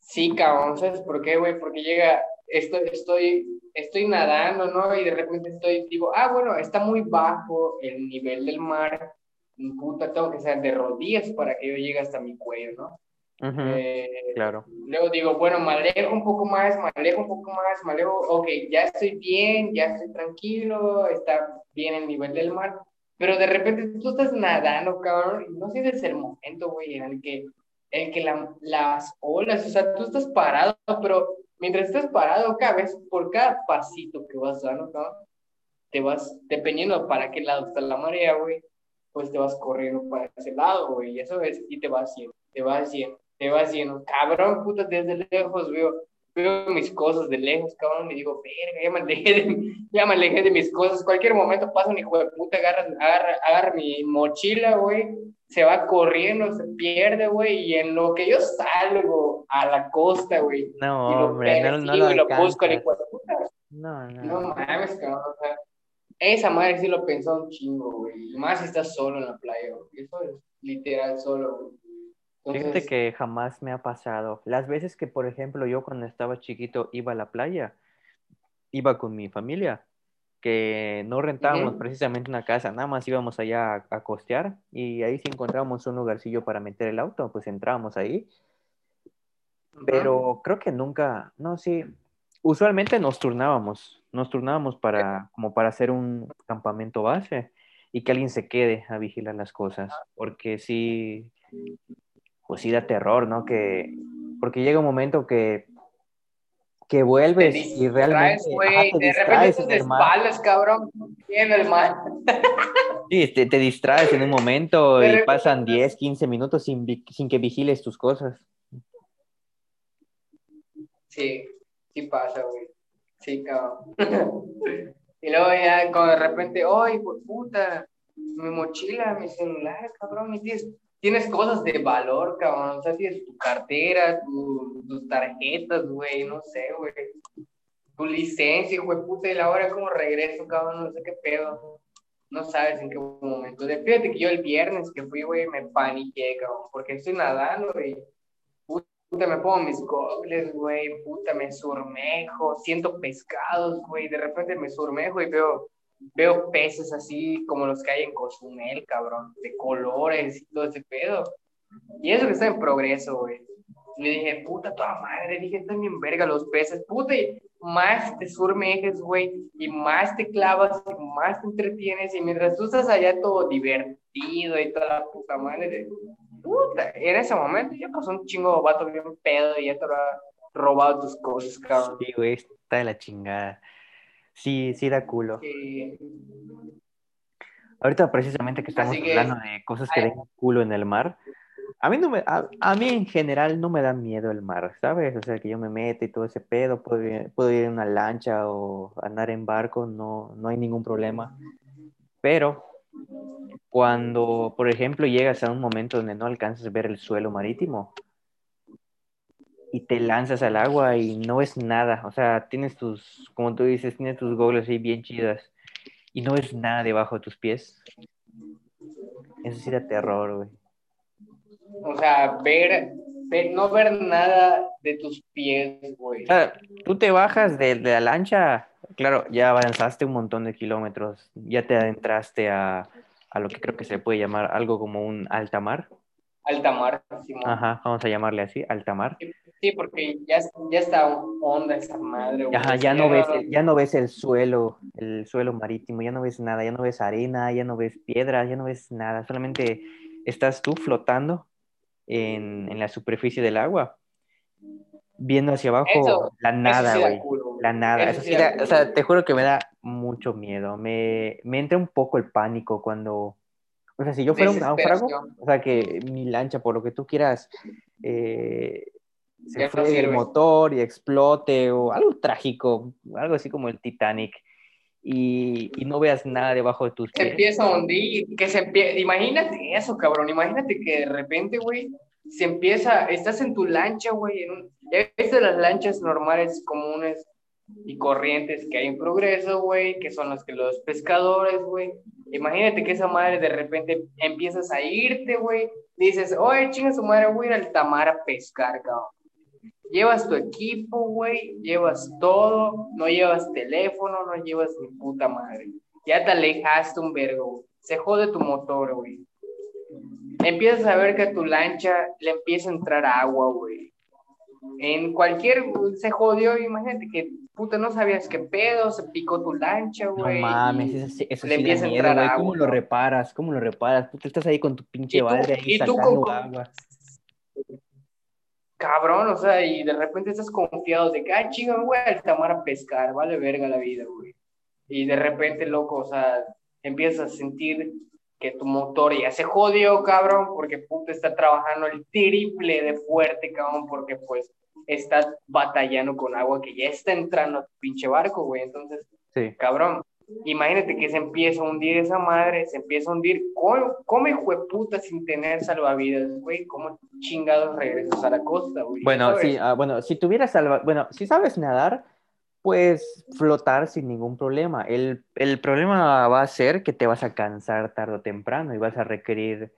Sí, cabrón, ¿sabes por qué, güey? Porque llega, estoy, estoy, estoy nadando, ¿no? Y de repente estoy, digo, ah, bueno, está muy bajo el nivel del mar. Puta, tengo que ser de rodillas para que yo llegue hasta mi cuello, ¿no? Ujú, Eh, claro. Luego digo, bueno, me alejo un poco más, me alejo un poco más, me alejo, ok, ya estoy bien, ya estoy tranquilo, está bien el nivel del mar, pero de repente tú estás nadando, cabrón, y no sientes el momento, güey, en el que, en que la- las olas, o sea, tú estás parado, pero mientras estás parado, cada vez, por cada pasito que vas dando, cabrón, te vas, dependiendo para qué lado está la marea, güey, pues te vas corriendo para ese lado, güey, y eso es, y te vas yendo, te vas yendo, te vas yendo, cabrón, puta, desde lejos veo, veo mis cosas de lejos, cabrón, y digo, verga, ya me alejé de, ya me alejé de mis cosas, cualquier momento pasa un hijo de puta, agarra, agarra, agarra mi mochila, güey, se va corriendo, se pierde, güey, y en lo que yo salgo a la costa, güey. No, y lo hombre, no, no lo y lo busco, hijo de puta. No, no. No mames, cabrón. O sea, esa madre sí lo pensó un chingo, güey. Y más si estás solo en la playa, güey. Eso es literal solo, güey. Fíjate Entonces, que jamás me ha pasado. Las veces que, por ejemplo, yo cuando estaba chiquito iba a la playa, iba con mi familia, que no rentábamos Ujú. precisamente una casa, nada más íbamos allá a, a costear y ahí si encontrábamos un lugarcillo para meter el auto, pues entrábamos ahí. ujú. Pero creo que nunca, no, sí, usualmente nos turnábamos, nos turnábamos para, como para hacer un campamento base y que alguien se quede a vigilar las cosas, porque sí, pues sí da terror, ¿no? Que, porque llega un momento que, que Te vuelves y realmente distraes, güey. ajá, te de repente distraes el mar. espaldas, cabrón. El mar. Sí, te, te distraes en un momento De y repente pasan estás- 10, 15 minutos sin, sin que vigiles tus cosas. Sí, sí pasa, güey. Sí, cabrón. y luego ya, cuando de repente, ¡ay, por puta! Mi mochila, mi celular, cabrón. Y tienes, tienes cosas de valor, cabrón. O sea, tienes tu cartera, tu- tus tarjetas, güey, no sé, güey. Tu licencia, güey, puta. Y la hora como regreso, cabrón, no sé qué pedo. No sabes en qué momento. De- Fíjate que yo el viernes que fui, güey, me paniqué, cabrón. Porque estoy nadando, güey. Puta, me pongo mis gogles, güey, puta, me surmejo, siento pescados, güey, de repente me surmejo y veo, veo peces así como los que hay en Cozumel, cabrón, de colores y todo ese pedo. Y eso que está en progreso, güey. Le dije, puta, toda madre, dije, están bien verga los peces, puta, y más te surmejes, güey, y más te clavas, y más te entretienes, y mientras tú estás allá todo divertido y toda la puta madre, puta, en ese momento ya pasó un chingo vato bien pedo y ya te lo ha robado tus cosas, cabrón. Sí, güey, está de la chingada. Sí, sí da culo. Sí. Ahorita precisamente que estamos que- hablando de cosas que dejan culo en el mar, a mí, no me, a, a mí en general no me da miedo el mar, ¿sabes? O sea, que yo me mete y todo ese pedo, puedo ir, puedo ir en una lancha o andar en barco, no, no hay ningún problema. Pero cuando, por ejemplo, llegas a un momento donde no alcanzas a ver el suelo marítimo y te lanzas al agua y no ves nada, o sea, tienes tus, como tú dices, tienes tus goggles ahí bien chidas y no ves nada debajo de tus pies. Eso sí da terror, güey. O sea, ver, ver- no ver nada de tus pies, güey. O sea, tú te bajas de, de la lancha, claro, ya avanzaste un montón de kilómetros, ya te adentraste a, a lo que creo que se puede llamar algo como un alta mar. Alta mar, Simón. Ajá, vamos a llamarle así, alta mar. Sí, porque ya, ya está onda esa madre, güey. Ajá, ya no ves, ya no ves el suelo, el suelo marítimo, ya no ves nada, ya no ves arena, ya no ves piedras, ya no ves nada, solamente estás tú flotando en, en la superficie del agua, viendo hacia abajo Eso- la nada, sí güey. culo, güey. La nada, Eso eso sí da culo. o sea, te juro que me da mucho miedo. Me, me entra un poco el pánico cuando, o sea, si yo fuera un náufrago, o sea, que mi lancha, por lo que tú quieras, eh, se Ya no fue el motor y explote o algo trágico, algo así como el Titanic, y, y no veas nada debajo de tus se pies. empieza a hundir, que se empieza, imagínate eso, cabrón, imagínate que de repente, güey, se empieza, estás en tu lancha, güey, en un, ya viste las lanchas normales, comunes y corrientes que hay en progreso, güey, que son las que los pescadores, güey, imagínate que esa madre de repente empiezas a irte, güey, dices, oye, chinga su madre, voy a ir al tamar a pescar, cabrón. Llevas tu equipo, güey, llevas todo, no llevas teléfono, no llevas ni puta madre. Ya te alejaste un vergo. Se jode tu motor, güey. Empiezas a ver que a tu lancha le empieza a entrar agua, güey. En cualquier, se jodió, imagínate que puta no sabías qué pedo, se picó tu lancha, No güey. mames, y- eso, eso le sí da empieza a miedo, entrar güey. ¿Cómo agua, lo ¿no? reparas? ¿Cómo lo reparas? Tú estás ahí con tu pinche Y tú- balde ahí y tú sacando con- agua. Cabrón, o sea, y de repente estás confiado de que, ay, chinga, me voy al tamar a pescar, vale verga la vida, güey. Y de repente, loco, o sea, empiezas a sentir que tu motor ya se jodió, cabrón, porque puta está trabajando el triple de fuerte, cabrón, porque pues estás batallando con agua que ya está entrando a tu pinche barco, güey. Entonces, Sí. cabrón, imagínate que se empieza a hundir esa madre, se empieza a hundir, come, puta sin tener salvavidas, güey, ¿cómo chingados regresas a la costa, güey? Bueno, sí, ah, bueno, si tuvieras salva, bueno, si sabes nadar, pues flotar sin ningún problema. El, el, problema va a ser que te vas a cansar tarde o temprano y vas a requerir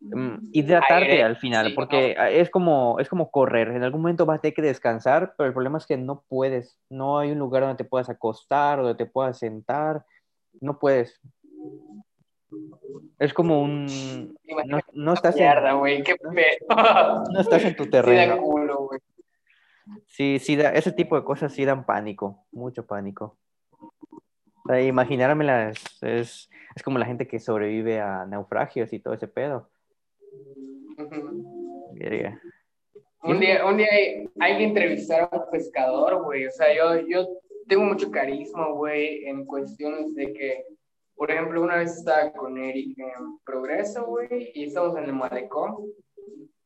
mm, hidratarte al final, porque es, como, es como correr. En algún momento vas a tener que descansar, pero el problema es que no puedes. No hay un lugar donde te puedas acostar, donde te puedas sentar. No puedes. Es como un... No, estás en... no estás en tu terreno. Sí, sí, ese tipo de cosas sí dan pánico, mucho pánico. O imaginármelas es, es como la gente que sobrevive a naufragios y todo ese pedo. Un día, un día hay, que entrevistar a un pescador, güey. O sea, yo, yo tengo mucho carisma, güey, en cuestiones de que, por ejemplo, una vez estaba con Eric en Progreso, güey, y estamos en el malecón.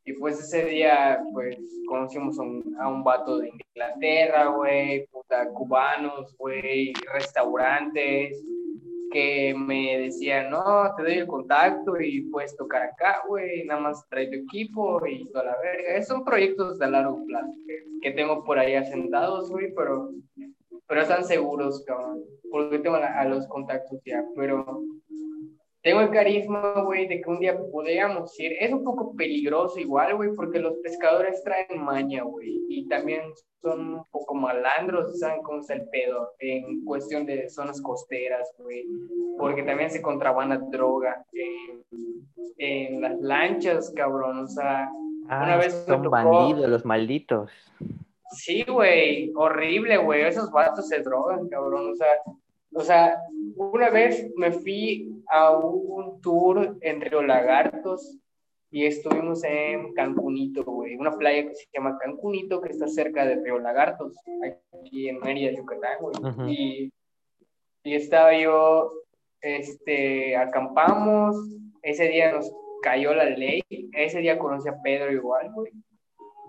Y pues ese día, pues, conocimos a un, a un vato de Inglaterra, güey, puta, cubanos, güey, restaurantes, que me decían, no, te doy el contacto y puedes tocar acá, güey, nada más trae tu equipo y toda la verga. Son proyectos de largo plazo que, que tengo por ahí asentados, güey, pero, pero están seguros, cabrón, porque tengo a los contactos ya, pero tengo el carisma, güey, de que un día podríamos ir. Es un poco peligroso igual, güey, porque los pescadores traen maña, güey, y también son un poco malandros, ¿saben cómo está el pedo? En cuestión de zonas costeras, güey, porque también se contrabanda droga en, las lanchas, cabrón, o sea, ah, una vez son bandidos, los malditos. Sí, güey, horrible, güey, esos vatos se drogan, cabrón, o sea, o sea, una vez me fui a un tour en Río Lagartos y estuvimos en Cancunito, güey, una playa que se llama Cancunito, que está cerca de Río Lagartos, aquí en Mérida, Yucatán, güey. y, y estaba yo, este, acampamos, ese día nos cayó la ley, ese día conocí a Pedro igual, güey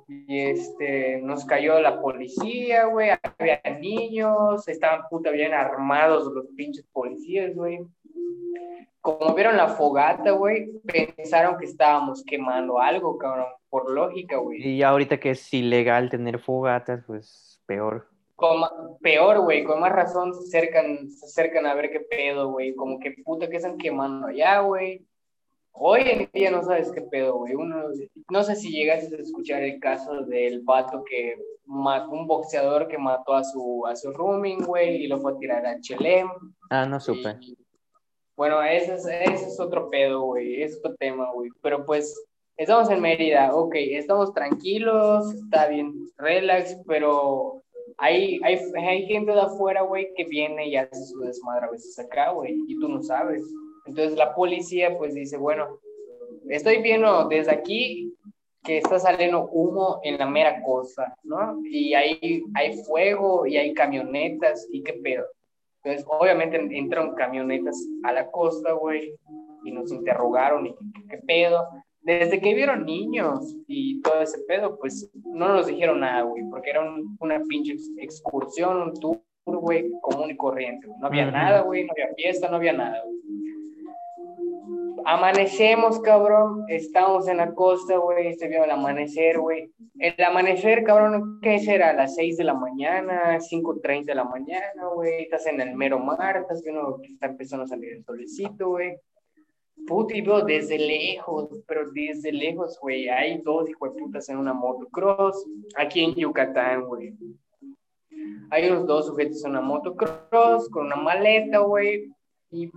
y este, nos cayó la policía, güey, había niños, estaban puta bien armados los pinches policías, güey. Como vieron la fogata, güey, pensaron que estábamos quemando algo, cabrón, por lógica, güey. Y ahorita que es ilegal tener fogatas, pues peor. peor, güey, con más razón se acercan, se acercan a ver qué pedo, güey, como que puta que están quemando allá, güey Hoy en día no sabes qué pedo, güey. Uno, no sé si llegaste a escuchar el caso del vato que mató, un boxeador que mató a su, a su rooming, güey, y lo fue a tirar a Chelem. Ah, no supe. bueno, ese es, ese es otro pedo, güey, es otro tema, güey. Pero pues, estamos en Mérida, ok, estamos tranquilos, está bien, relax, pero hay, hay, hay gente de afuera, güey, que viene y hace su desmadre a veces acá, güey, y tú no sabes. Entonces la policía pues dice, bueno, estoy viendo desde aquí que está saliendo humo en la mera costa, ¿no? Y hay, hay fuego y hay camionetas y qué pedo. Entonces, obviamente entraron camionetas a la costa, güey, y nos interrogaron y qué, pedo. Desde que vieron niños y todo ese pedo, pues no nos dijeron nada, güey, porque era una pinche excursión, un tour, güey, común y corriente. No había nada, güey, no había fiesta, no había nada, güey. Amanecemos, cabrón. Estamos en la costa, güey. Estoy viendo el amanecer, güey. El amanecer, cabrón, ¿qué será? A las 6 de la mañana, 5.30 de la mañana, güey. Estás en el mero mar, estás viendo que está empezando a salir el solecito, güey. Puta, y veo desde lejos, pero desde lejos, güey. Hay dos hijos de putas en una motocross aquí en Yucatán, güey. Hay unos dos sujetos en una motocross con una maleta, güey. Y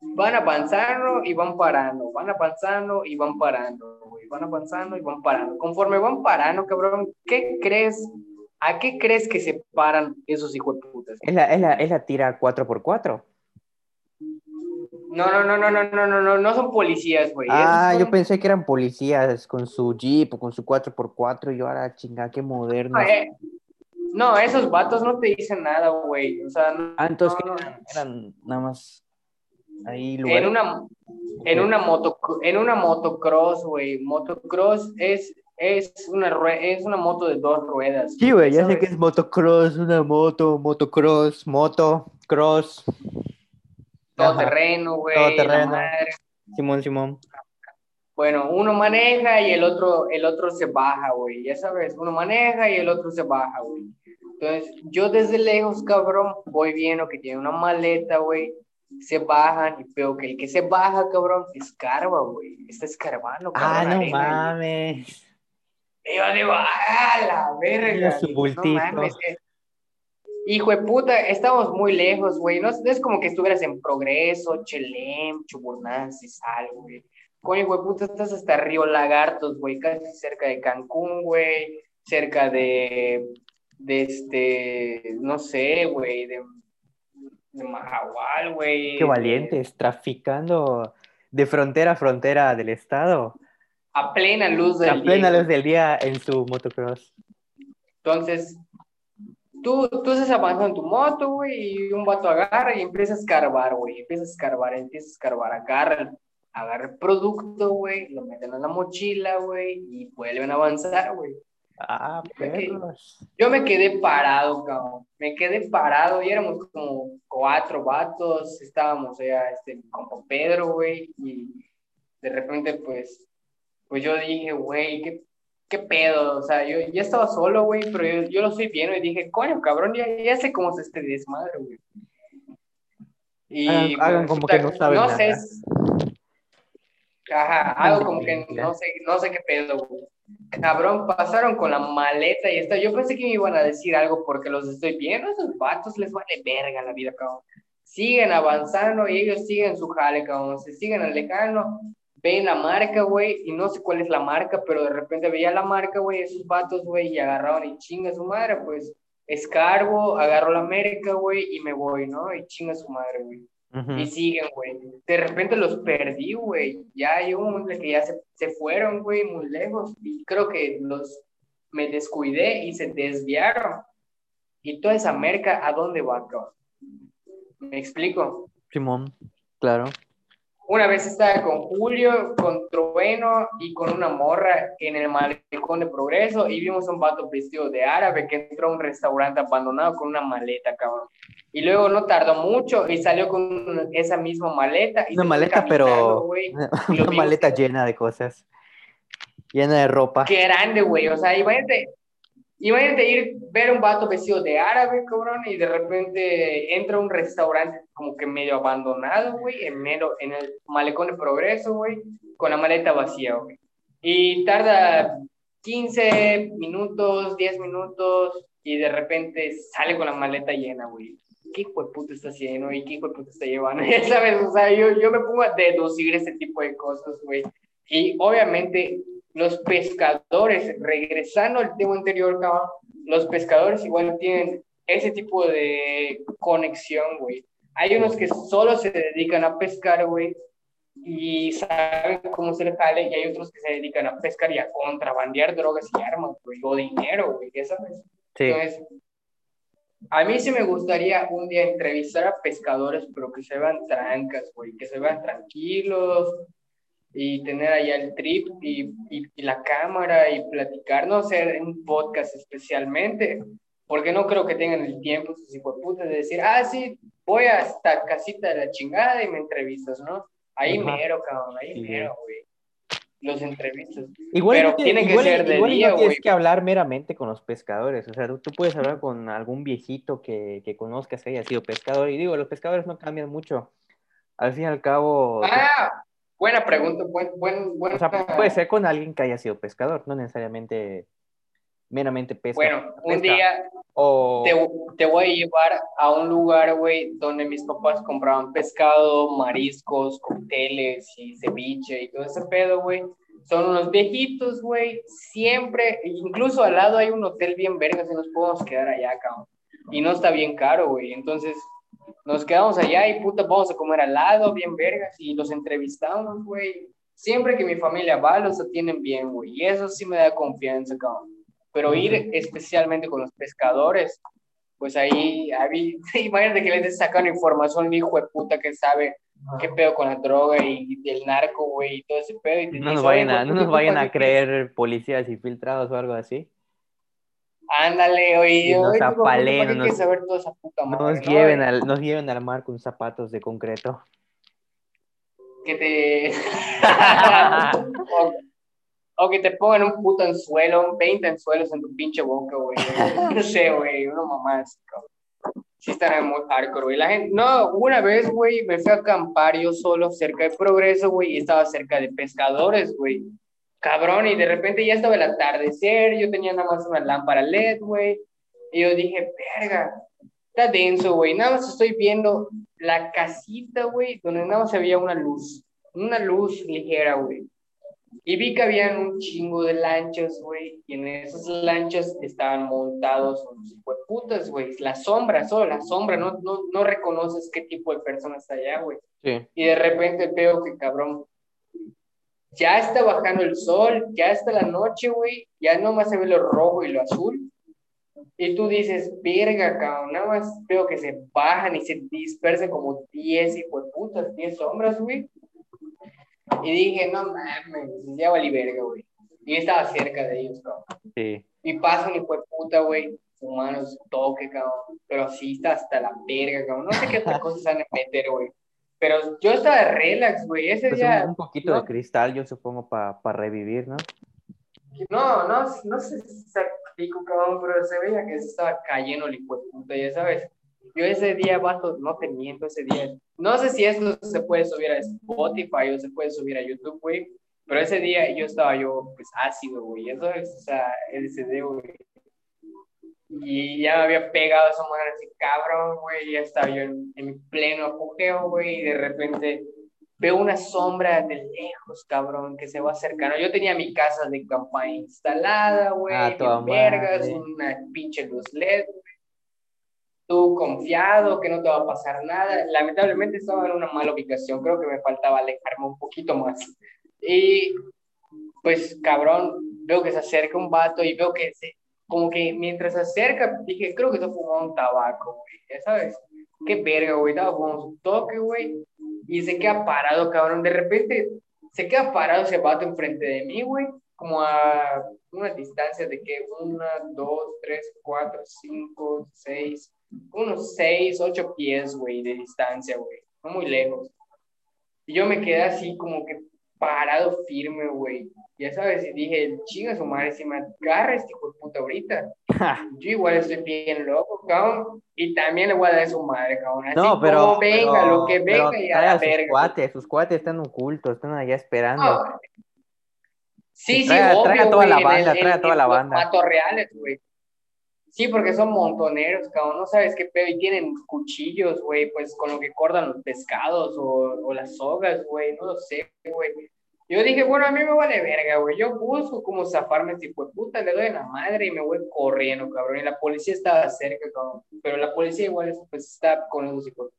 van avanzando y van parando, van avanzando y van parando, van avanzando y van parando. Conforme van parando, cabrón, ¿qué crees? ¿A qué crees que se paran esos hijos de putas? Es la, es la, es la tira 4x4. No, no, no, no, no, no, no, no, no son policías, güey. Ah, yo pensé que eran policías con su jeep o con su 4x4 y yo ahora chinga, qué moderno. Eh, no, esos vatos no te dicen nada, güey. O sea, no, ah, entonces eran nada más en una, en una, moto, en una motocross, güey. Motocross es es una, es una moto de dos ruedas. Sí, güey, ya sé que es motocross, una moto, motocross, moto, cross. Todo terreno, güey. Todo terreno. Simón, Simón. Bueno, uno maneja y el otro, el otro se baja, güey. Ya sabes, uno maneja y el otro se baja, güey. Entonces, yo desde lejos, cabrón, voy viendo que tiene una maleta, güey. Se bajan y veo que el que se baja, cabrón, escarba, güey. Está escarbando, Ah, no mames. Y yo digo, ¡ah, la verga! Su no mames. Eh". Hijo de puta, estamos muy lejos, güey. No, es como que estuvieras en Progreso, Chelem, Chuburnances, algo, güey. Coño, güey, puta, estás hasta Río Lagartos, güey, casi cerca de Cancún, güey, cerca de, de este, no sé, güey, de, de Mahahual, güey. Qué valientes, traficando de frontera a frontera del estado. A plena luz del día. A plena luz del día en su motocross. Entonces, tú, tú estás avanzando en tu moto, güey, y un vato agarra y empieza a escarbar, güey, empieza a escarbar, empieza a escarbar, agarra, agarra el producto, güey, lo meten en la mochila, güey, y vuelven a avanzar, güey. Ah, perros. Yo me quedé parado, cabrón. Me quedé parado y éramos como cuatro vatos. Estábamos allá, este, con Pedro, güey. Y de repente, pues, pues yo dije, güey, ¿qué, ¿qué, pedo? O sea, yo ya estaba solo, güey, pero yo, lo estoy viendo y dije, coño, cabrón, ya, ya sé cómo es este desmadre, güey. Y hagan, pues, como que no saben. No sé. Ajá, algo como que no sé, no sé qué pedo, güey. Cabrón, pasaron con la maleta y esto. Yo pensé que me iban a decir algo porque los estoy viendo. Esos vatos les vale verga la vida, cabrón. Siguen avanzando y ellos siguen su jale, cabrón. Se siguen alejando ven la marca, güey, y no sé cuál es la marca, pero de repente veía la marca, güey, esos vatos, güey, y agarraron y chinga su madre, pues escarbo, agarro la América, güey, y me voy, ¿no? Y chinga su madre, güey. Y siguen, güey. De repente los perdí, güey. Ya hay un que ya se, se fueron, güey, muy lejos. Y creo que los me descuidé y se desviaron. Y toda esa merca, ¿a dónde va, cabrón? ¿Me explico? Simón, claro. Una vez estaba con Julio, con Trueno y con una morra en el malecón de Progreso y vimos un vato vestido de árabe que entró a un restaurante abandonado con una maleta, cabrón. Y luego no tardó mucho y salió con esa misma maleta. una maleta, pero una maleta llena de cosas, llena de ropa. Qué grande, güey. O sea, imagínate, Imagínate ir ver un vato vestido de árabe, cabrón, y de repente entra a un restaurante como que medio abandonado, güey, en, medio, en el malecón de progreso, güey, con la maleta vacía, güey. Y tarda 15 minutos, 10 minutos, y de repente sale con la maleta llena, güey. ¿Qué hijo de puta está haciendo y qué hijo de puta está llevando? Ya sabes, o sea, yo, yo me pongo a deducir ese tipo de cosas, güey. Y obviamente los pescadores, regresando al tema anterior, cabrón, los pescadores igual tienen ese tipo de conexión, güey. Hay unos que solo se dedican a pescar, güey, y saben cómo se les jale, y hay otros que se dedican a pescar y a contrabandear drogas y armas, güey, o dinero, güey, ¿qué sabes? Sí. Entonces, a mí sí me gustaría un día entrevistar a pescadores, pero que se vean trancas, güey, que se vean tranquilos, y tener allá el trip y, y, la cámara y platicar, no sé, un podcast especialmente, porque no creo que tengan el tiempo, sus hijos de decir, ah, sí, voy hasta casita de la chingada y me entrevistas, ¿no? Ahí mero, cabrón, ahí mero, güey. Los entrevistas. Igual Pero tienen que ser de igual día, no tienes que hablar meramente con los pescadores. O sea, tú, tú puedes hablar con algún viejito que, que, conozcas que haya sido pescador. Y digo, los pescadores no cambian mucho. Al fin y al cabo. Ah, Buena pregunta, buen, buen, O sea, puede ser con alguien que haya sido pescador, no necesariamente meramente pesca. Bueno, un día te, te, voy a llevar a un lugar, güey, donde mis papás compraban pescado, mariscos, cócteles y ceviche y todo ese pedo, güey. Son unos viejitos, güey, siempre, incluso al lado hay un hotel bien verga, si nos podemos quedar allá, cabrón. Y no está bien caro, güey. Entonces, nos quedamos allá y puta, vamos a comer al lado, bien vergas, y los entrevistamos, güey. Siempre que mi familia va, los atienden bien, güey. Y eso sí me da confianza, cabrón. Pero ir especialmente con los pescadores, pues ahí, ahí imagínate que les sacan información, hijo de puta que sabe qué pedo con la droga y, el narco, güey, y todo ese pedo. Y No nos "Oye, vayan a, no ¿por nos vayan a creer policías infiltrados o algo así. Ándale, oye, nos oye, tú, ¿por qué apalen, nos- saber toda esa puta madre? Nos no? lleven, al, nos lleven al mar con zapatos de concreto. Que te... o, o que te pongan un puto anzuelo, 20 anzuelos en tu pinche boca, güey. No sé, güey, una mamá así, cabrón. Sí estará muy hardcore, güey. La gente... No, una vez, güey, me fui a acampar yo solo cerca de Progreso, güey, y estaba cerca de pescadores, güey. Cabrón, y de repente ya estaba el atardecer, yo tenía nada más una lámpara LED, güey. Y yo dije, verga, está denso, güey. Nada más estoy viendo la casita, güey, donde nada más había una luz. Una luz ligera, güey. Y vi que habían un chingo de lanchas, güey. Y en esas lanchas estaban montados unos putas, güey. La sombra, solo la sombra. No, no, no reconoces qué tipo de persona está allá, güey. Sí. Y de repente veo que, cabrón, ya está bajando el sol, ya está la noche, güey, ya nomás se ve lo rojo y lo azul. Y tú dices, verga, cabrón, nada más veo que se bajan y se dispersan como 10 hijo de putas, 10 sombras, güey. Y dije, no mames, ya valí verga, güey. Y estaba cerca de ellos, cabrón. Sí. Y pasa un hijo de puta, güey, fumando su toque, cabrón. Pero sí está hasta la verga, cabrón. No sé qué otras cosas van a meter, güey. Pero yo estaba relax, güey. Ese Pues día. un, poquito no. de cristal, yo supongo, para revivir, ¿no? No, no, no sé si explico, cabrón, pero se veía que se estaba cayendo el hijo ya sabes. Yo ese día, vato, no te miento ese día. No sé si esto se puede subir a Spotify o se puede subir a YouTube, güey. Pero ese día yo estaba yo, pues, ácido, güey. Eso es, o sea, el CD, güey. Y ya me había pegado esa madre así, cabrón, güey. Ya estaba yo en, en pleno apogeo, güey. Y de repente veo una sombra de lejos, cabrón, que se va acercando. Yo tenía mi casa de campaña instalada, güey, Ah, vergas, una pinche luz LED, güey. Tú confiado que no te va a pasar nada. Lamentablemente estaba en una mala ubicación, creo que me faltaba alejarme un poquito más. Y pues, cabrón, veo que se acerca un vato y veo que se, como que mientras se acerca, dije, creo que está fumando un tabaco, güey, ya sabes. Qué verga, güey, estaba fumando su toque, güey y se queda parado, cabrón. De repente se queda parado ese vato enfrente de mí, güey, como a una distancia de que una, dos, tres, cuatro, cinco, seis, unos seis, ocho pies, güey, de distancia, güey, no muy lejos. Y yo me quedé así como que parado firme, güey. Ya sabes, y dije, chinga su madre, si me agarra este hijo de puta ahorita. Yo igual estoy bien loco, cabrón. Y también le voy a dar a su madre, cabrón. Así No, pero. como venga, pero- lo que pero venga y a la sus verga. cuates, sus cuates están ocultos, están allá esperando. Sí, sí, Trae obvio, trae a toda la banda, el- trae a toda la banda. Matos reales, güey. Sí, porque son montoneros, cabrón. No sabes qué pedo. Y tienen cuchillos, güey, pues con lo que cortan los pescados o, o las sogas, güey. No lo sé, güey. Yo dije, bueno, a mí me vale verga, güey. Yo busco cómo zafarme este hijo de puta, le doy a la madre y me voy corriendo, cabrón. Y la policía estaba cerca, cabrón. Pero la policía igual pues, está con esos hijos.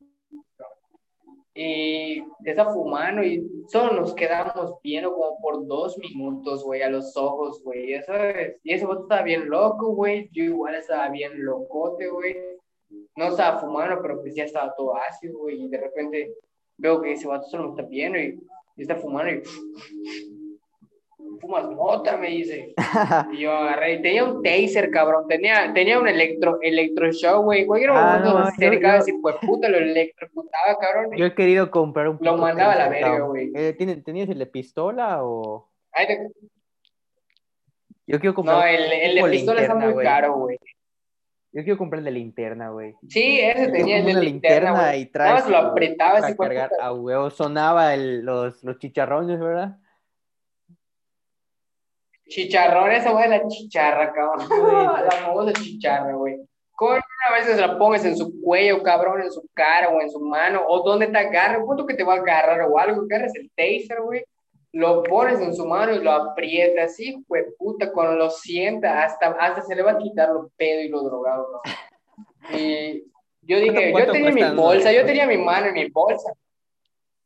Y está fumando y solo nos quedamos viendo como por dos minutos, güey, a los ojos, güey, ya sabes. Y ese vato estaba bien loco, güey. Yo igual estaba bien locote, güey. No estaba fumando, pero pues ya estaba todo ácido, güey. Y de repente veo que ese vato solo me está viendo y, y está fumando y... Fumas mota, me dice. Y yo agarré, y tenía un taser, cabrón, tenía, tenía un electro, güey, Ah, momento no, se yo- acercaba yo- ese hijo de puta, lo electrocutaba, cabrón. Yo he querido comprar un Lo mandaba a la verga, güey. Eh, ¿tiene- ¿Tenías el de pistola o...? Ay, te- Yo quiero comprar No, un el, de pistola está muy güey. caro, güey. Yo quiero comprar el de linterna, güey. Sí, ese Es tenía el de linterna, linterna güey. y trae Nada más lo su- apretaba para ese hijo de cargar a huevo. Sonaba el- los, los chicharrones, ¿verdad? Chicharrón, esa güey la chicharra, cabrón. la famosa chicharra, güey. Con una vez se la pongas en su cuello, cabrón, en su cara o en su mano, o donde te agarra, punto que te va a agarrar o algo, agarras el taser, güey, lo pones en su mano y lo aprietas así, güey, puta, cuando lo sienta, hasta, hasta se le va a quitar los pedos y los drogados, ¿no? Y yo dije, ¿Cuánto- yo tenía mi bolsa, yo tenía mi mano en mi bolsa,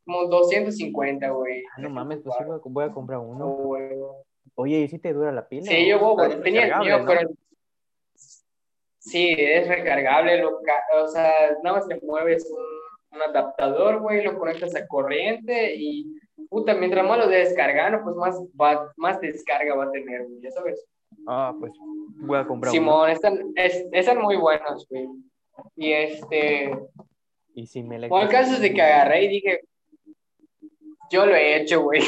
como 250, güey. Ah, no mames, pues sí, voy a- comprar uno. No, güey. Oye, ¿y si te dura la pila? Sí, yo o- es tenía el mío, ¿no? pero sí, es recargable, lo ca- o sea, nada más le mueves un un adaptador, güey, lo conectas a corriente y, puta, mientras más lo de descargando, pues más, va, más descarga va a tener, güey, ya sabes. Ah, pues voy a comprar Simón, están, es, están muy buenos, güey. Y este, Y si me bueno, el caso es de que agarré y dije, yo lo he hecho, güey.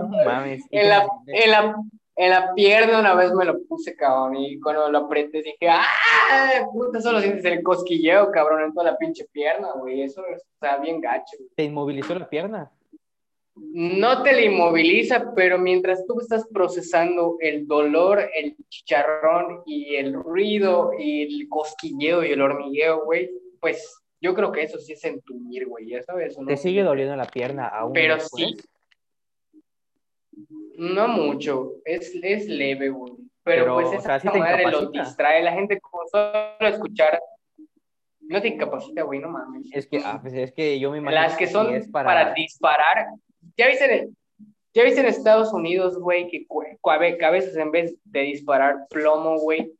No mames. en, la, en, la, en la pierna una vez me lo puse, cabrón, y cuando lo apreté dije, ¡ah! Puta, solo sientes el cosquilleo, cabrón, en toda la pinche pierna, güey. Eso está bien gacho. güey. ¿Te inmovilizó la pierna? No te la inmoviliza, pero mientras tú estás procesando el dolor, el chicharrón y el ruido y el cosquilleo y el hormigueo, güey, pues yo creo que eso sí es entumir, güey, ya sabes. ¿o no? ¿Te sigue doliendo la pierna aún? Pero después? sí. No mucho, es, es leve, güey. Pero, Pero, pues o esa sea, sí madre lo incapacita. distrae, la gente con solo escuchar. No te incapacita, güey, no mames. Es que, ah, pues es que yo me imagino Las que son es para... disparar. ¿Ya viste, en, ya viste en Estados Unidos, güey, que, que a veces en vez de disparar plomo, güey,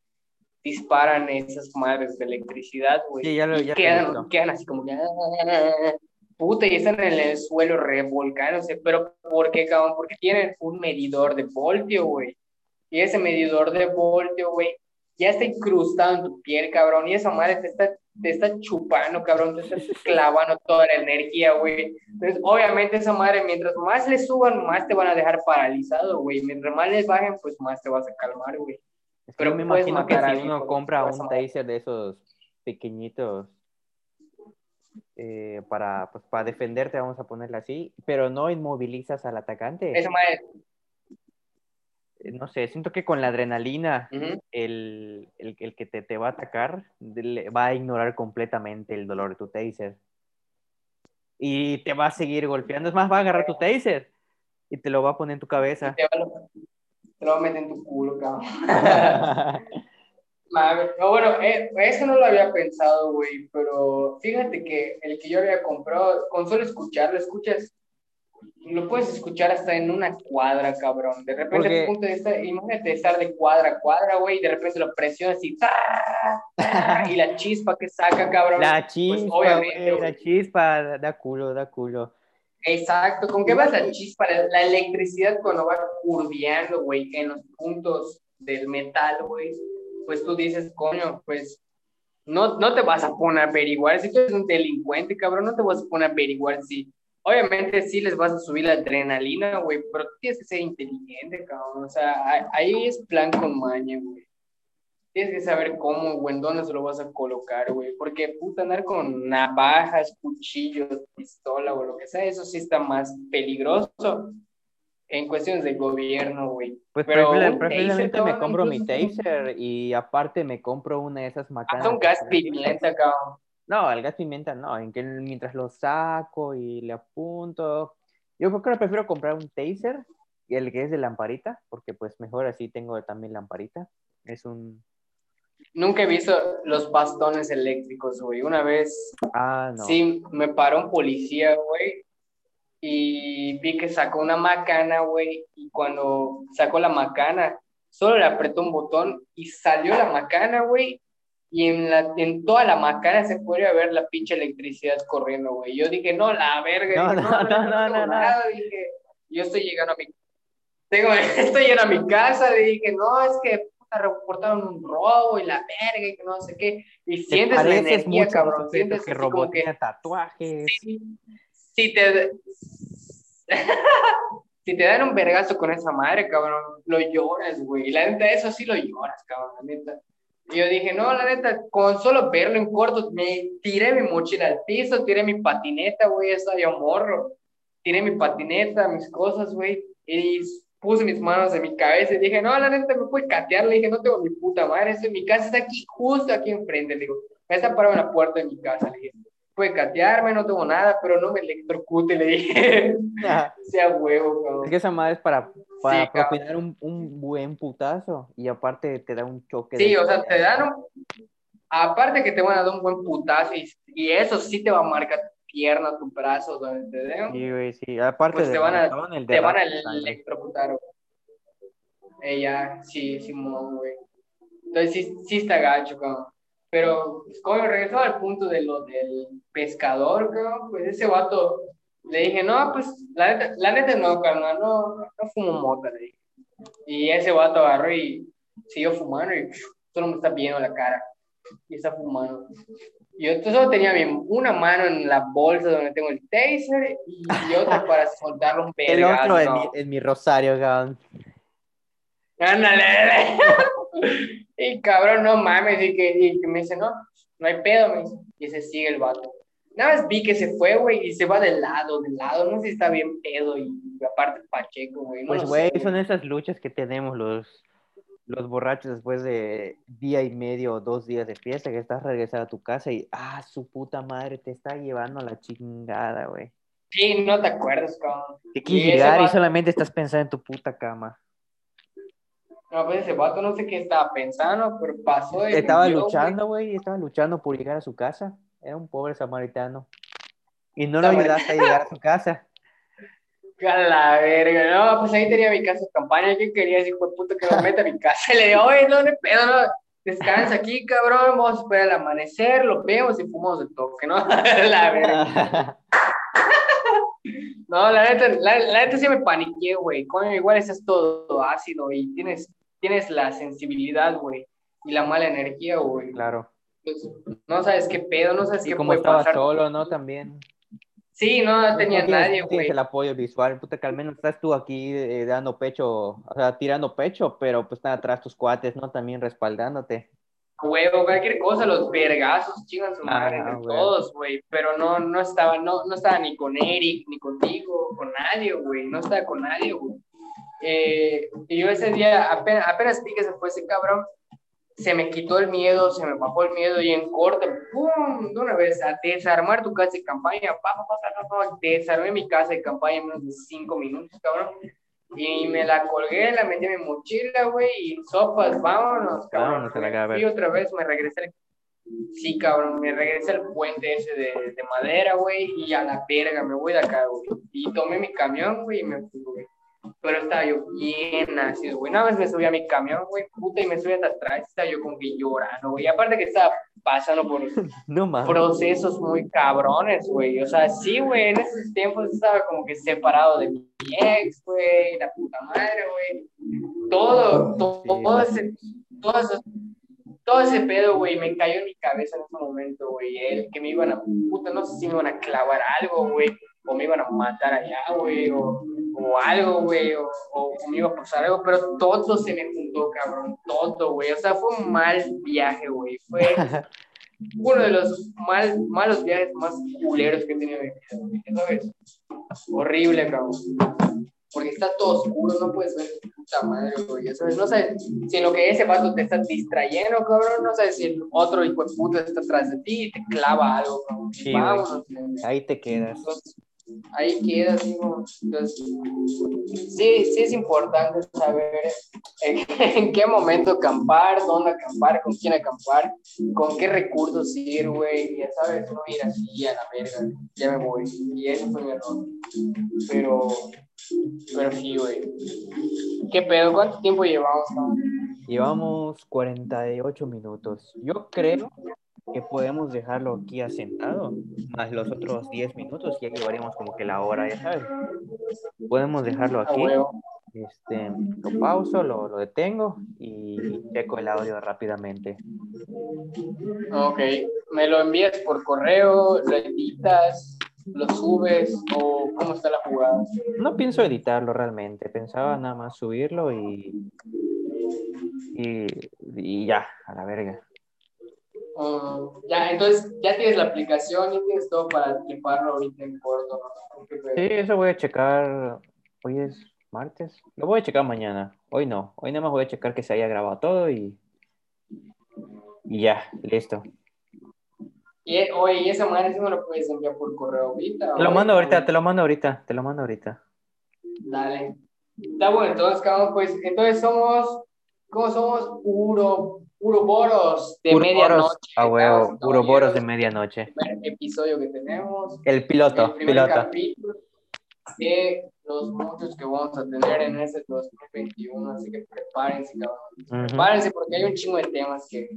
disparan esas madres de electricidad, güey? Sí, ya lo- ya lo quedan, visto. quedan así como... "Ah", Puta, y están en el suelo revolcándose. ¿Pero por qué, cabrón? Porque tienen un medidor de voltio, güey. Y ese medidor de voltio, güey, ya está incrustado en tu piel, cabrón. Y esa madre te está, te está chupando, cabrón. Te está clavando toda la energía, güey. Entonces, obviamente, esa madre, mientras más le suban, más te van a dejar paralizado, güey. Mientras más les bajen, pues más te vas a calmar, güey. Es que Pero yo me imagino que si uno compra un taser de esos pequeñitos eh, para, pues, para defenderte, vamos a ponerle así, pero no inmovilizas al atacante. Madre. Eh, No sé, siento que con la adrenalina, el, el, el que te, te va a atacar le- va a ignorar completamente el dolor de tu taser. Y te va a seguir golpeando. Es más, va a agarrar tu taser y te lo va a poner en tu cabeza. Te, va a- te lo va a meter en tu culo, cabrón. No, bueno, eh, eso no lo había pensado, güey, pero fíjate que el que yo había comprado, con solo escucharlo, escuchas, lo puedes escuchar hasta en una cuadra, cabrón. De repente, Porque- punto de estar, imagínate estar de cuadra a cuadra, güey, y de repente lo presionas y. ¡tá! y la chispa que saca, cabrón. La chispa, obviamente, güey, güey. la chispa, da culo, da culo. Exacto, ¿con qué vas la chispa? La, electricidad cuando va curveando, güey, en los puntos del metal, güey, pues tú dices, coño, pues no, no te vas a poner a averiguar, si tú eres un delincuente, cabrón, no te vas a poner a averiguar si, obviamente sí les vas a subir la adrenalina, güey, pero tienes que ser inteligente, cabrón, o sea, ahí es plan con maña, güey. Tienes que saber cómo o en dónde se lo vas a colocar, güey. Porque, puta, andar con navajas, cuchillos, pistola o lo que sea, eso sí está más peligroso en cuestiones de gobierno, güey. Pues Pero preferiblemente taser, me compro mi taser y aparte me compro una de esas macanas. Haz un gas pimienta, cabrón. No, el gas pimienta no, en que mientras lo saco y le apunto. Yo creo que prefiero comprar un taser, el que es de lamparita, porque pues mejor así tengo también lamparita. Es un... Nunca he visto los bastones eléctricos, güey. Una vez Ah, no. Sí, me paró un policía, güey, y vi que sacó una macana, güey, y cuando sacó la macana, solo le apretó un botón y salió la macana, güey, y en, la, en toda la macana se podía ver la pinche electricidad corriendo, güey. Yo dije, no, la verga. No, Dije, no, no, no, no, no. nada. Dije, yo estoy llegando a mi... Tengo, estoy llegando a mi casa, le dije, no, es que reportaron un robo y la verga y que no sé qué. Y Te sientes la energía, cabrón. Sientes que robó que tatuajes. si, si te si te dan un vergazo con esa madre, cabrón, lo lloras, güey. La neta, eso sí lo lloras, cabrón, la neta. Y yo dije, no, la neta, con solo verlo en corto, me tiré mi mochila al piso, tiré mi patineta, güey, estaba yo morro. Tiré mi patineta, mis cosas, güey, y puse mis manos en mi cabeza y dije, no, la neta, me puede catear. Le dije, no tengo ni puta madre, mi casa está aquí, justo aquí enfrente. Le digo, está parado en la puerta de mi casa. Le dije, puede catearme, no tengo nada, pero no me electrocute, le dije. sea huevo, cabrón. Es que esa madre es para, para Sí, propinar un, un buen putazo y aparte te da un choque. Sí, o sea, te dan un... Aparte que te van a dar un buen putazo y, y eso sí te va a marcar pierna, tu brazo, donde te den, Sí, güey, sí. Aparte pues del te van a, el te van a de electrocutar, güey. Ella, sí, Simón, güey. Entonces sí, sí está gacho, cabrón. Pero, pues, como regresó al punto de lo del pescador, cabrón, pues ese vato, le dije, no, pues, la neta, la neta no, carnal, no, no, fumo mota, le dije. Y ese vato agarró y siguió fumando y solo me está viendo la cara. Y está fumando. Yo solo tenía una mano en la bolsa donde tengo el taser y, otra para soltarle un El vergazo. otro en mi, en mi rosario, cabrón. Ándale. y cabrón, no mames. Y que, y que me dice, no, no hay pedo, me dice. Y se sigue el vato. Nada más vi que se fue, güey, y se va de lado, de lado. No sé si está bien pedo y aparte Pacheco, güey. No Pues, güey, son esas luchas que tenemos los, los borrachos después de día y medio o dos días de fiesta, que estás regresando a tu casa y, ah, su puta madre, te está llevando a la chingada, güey. Sí, no te acuerdas, cabrón. Te quieres llegar y solamente estás pensando en tu puta cama. No, pues ese vato no sé qué estaba pensando, pero pasó. Estaba luchando, güey, estaba luchando por llegar a su casa. Era un pobre samaritano. Y no lo ayudaste a llegar a su casa. A la verga, no, pues ahí tenía mi casa de campaña, ¿qué quería ese hijo de puta que lo meta a mi casa? Y le digo, oye, no, no, pedo, no, descansa aquí, cabrón, vamos a esperar al amanecer, lo vemos y fumamos el toque, ¿no? la verga. No, la neta, la, la neta sí me paniqué, güey, coño, igual estás todo ácido y tienes, tienes la sensibilidad, güey, y la mala energía, güey. claro. Pues, no sabes qué pedo, no sabes Y qué como puede pasar. solo, ¿no? También. Sí, no, no tenía tienes- nadie, güey. el apoyo visual, puta, que al menos estás tú aquí eh, dando pecho, o sea, tirando pecho, pero pues están atrás tus cuates, ¿no? También respaldándote. huevo, cualquier cosa, los vergazos, chingan su madre, Ah, güey. todos, güey, pero no, no estaba, no, no estaba ni con Eric, ni contigo, con nadie, güey, no estaba con nadie, güey. Eh, y yo ese día, apenas, apenas vi que se fue ese cabrón, se me quitó el miedo, se me bajó el miedo y en corte, ¡pum! De una vez, a desarmar tu casa de campaña, pa, pa, pa, pa, desarmé mi casa de campaña en menos de cinco minutos, cabrón. Y me la colgué, la metí en mi mochila, güey, y sopas, vámonos, cabrón. Vámonos. Y otra vez me regresé al... Sí, cabrón, me regresé al puente ese de, de madera, güey, y a la verga, me voy de acá, güey. Y tomé mi camión, güey, y me fui, güey. Pero estaba yo bien ácido, güey. Nada más me subí a mi camión, güey, puta, y me subí hasta atrás, estaba yo como que llorando, güey. Y aparte que estaba pasando por No procesos muy cabrones, güey. O sea, sí, güey, en esos tiempos estaba como que separado de mi ex, güey, la puta madre, güey. Todo, todo, Sí, todo ese, todo ese, todo ese pedo, güey, me cayó en mi cabeza en ese momento, güey. El que me iban a, puta, no sé si me iban a clavar algo, güey, o me iban a matar allá, güey, o, o algo, güey, o, o, o me iba a pasar algo, pero todo se me juntó, cabrón, todo, güey. O sea, fue un mal viaje, güey. Fue uno de los mal, malos viajes más culeros que he tenido en mi vida, güey, ¿sabes? Horrible, cabrón. Porque está todo oscuro, no puedes ver puta madre, güey, ¿sabes? No sabes si en lo que ese vato te está distrayendo, cabrón, no sabes si el otro hijo de puta está atrás de ti y te clava algo, cabrón. Sí. Vámonos. Ahí te quedas. Entonces, ahí queda, digo. Entonces, sí, sí es importante saber en, en qué momento acampar, dónde acampar, con quién acampar, con qué recursos ir, güey. Ya sabes, no ir así a la verga, ya me voy. Y ese fue mi error. Pero, pero sí, güey. ¿Qué pedo? ¿Cuánto tiempo llevamos? cabrón? Llevamos 48 minutos. Yo creo que podemos dejarlo aquí asentado, más los otros 10 minutos, ya llevaríamos como que la hora, ya sabes. Podemos dejarlo A aquí. Este, lo pauso, lo, lo detengo y checo el audio rápidamente. Ok. ¿Me lo envías por correo? ¿Lo editas? ¿Lo subes? ¿O cómo está la jugada? No pienso editarlo realmente, pensaba nada más subirlo y, y, y ya, a la verga. Mm, ya, entonces ya tienes la aplicación, ya tienes todo para triparlo ahorita en corto, ¿no? Sí, eso voy a checar. Hoy es martes. Lo voy a checar mañana. Hoy no. Hoy nada más voy a checar que se haya grabado todo y. Y ya, listo. Y, oye, ¿y esa madre sí me lo puedes enviar por correo ahorita? Te lo mando ahorita, te lo mando ahorita, te lo mando ahorita. Dale. Está bueno, entonces, cabrón, pues, entonces somos, ¿cómo somos? Uro, uroboros de medianoche. A huevo, uroboros de medianoche. primer episodio que tenemos. El piloto, el primer piloto. capítulo. Que los muchos que vamos a tener en este 2021, así que prepárense, cabrón. Ujú. Prepárense porque hay un chingo de temas que,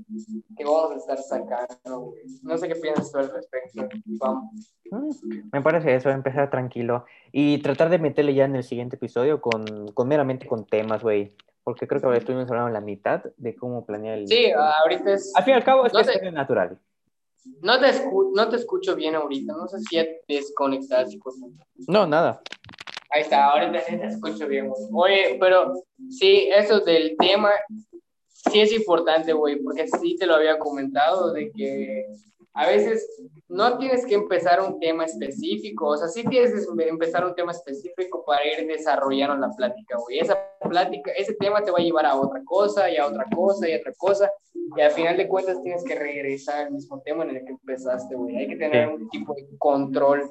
que vamos a estar sacando, güey. No sé qué piensas tú al respecto. Vamos. Mm, Me parece eso, empezar tranquilo y tratar de meterle ya en el siguiente episodio con, con meramente con temas, güey. Porque creo que estuvimos hablando la mitad de cómo planear el... Sí, ahorita es... Al fin y al cabo, es No que te- es natural. No te, escu- no te escucho bien ahorita, no sé si ya te desconectaste. hijo de puta. No, nada. Ahí está, ahorita sí te escucho bien, güey. Oye, pero sí, eso del tema sí es importante, güey, porque sí te lo había comentado, de que a veces no tienes que empezar un tema específico, o sea, sí tienes que empezar un tema específico para ir desarrollando la plática, güey. Esa plática, ese tema te va a llevar a otra cosa y a otra cosa y a otra cosa, y al final de cuentas tienes que regresar al mismo tema en el que empezaste, güey. Hay que tener Sí. un tipo de control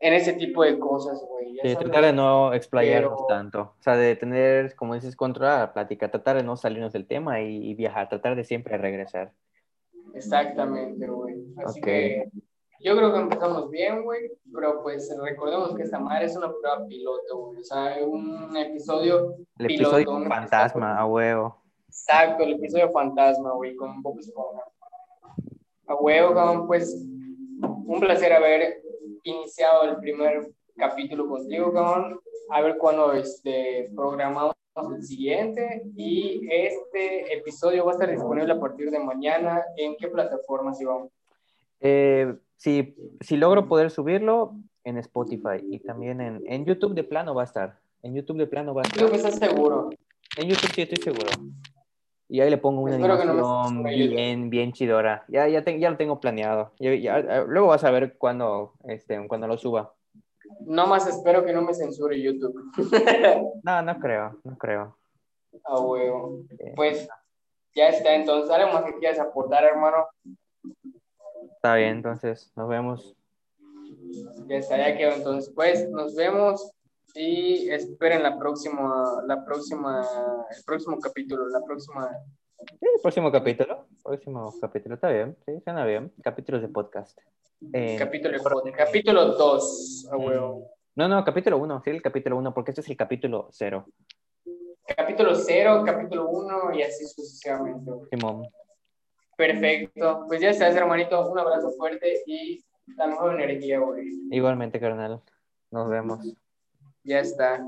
en ese tipo de cosas, güey. Sí, tratar de no explayarnos pero- tanto. O sea, de tener, como dices, controlar la plática, tratar de no salirnos del tema y, y viajar, tratar de siempre regresar. Exactamente, güey. Así Ok. que yo creo que empezamos bien, güey, pero pues recordemos que esta madre es una prueba piloto, güey. O sea, un episodio El piloto, episodio un fantasma, a huevo. Exacto, el episodio fantasma, güey, con Bob Esponja. A huevo, cabrón, pues un placer haber iniciado el primer capítulo contigo, cabrón. A ver cuándo este, programamos el siguiente. Y este episodio va a estar disponible a partir de mañana. ¿En qué plataformas, Iván? Eh, si, si logro poder subirlo en Spotify y también en, en YouTube de plano va a estar. En YouTube de plano va a Creo estar. que estás seguro. En YouTube sí estoy seguro. Y ahí le pongo una Espero no YouTube. bien, bien chidora. Ya, ya, te- ya lo tengo planeado. Ya- ya- luego vas a ver cuando, este, cuando lo suba. No más espero que no me censure YouTube. No, no creo, no creo. A huevo. Eh, Pues ya está. Entonces, ¿algo más que quieras aportar, hermano? Está bien, entonces nos vemos. Ya está, ya quedó. Entonces, pues, nos vemos y esperen la próxima, la próxima, el próximo capítulo, la próxima. Sí, próximo capítulo. Próximo capítulo, está bien. Sí, suena bien. Capítulos de podcast. Eh, capítulo, capítulo 2, a huevo. No, no, capítulo 1. Sí, el capítulo 1, porque este es el capítulo 0. Capítulo 0, capítulo 1 y así sucesivamente. Simón. Perfecto. Pues ya estás, hermanito. Un abrazo fuerte y la mejor energía, güey. Igualmente, carnal. Nos vemos. Ya está.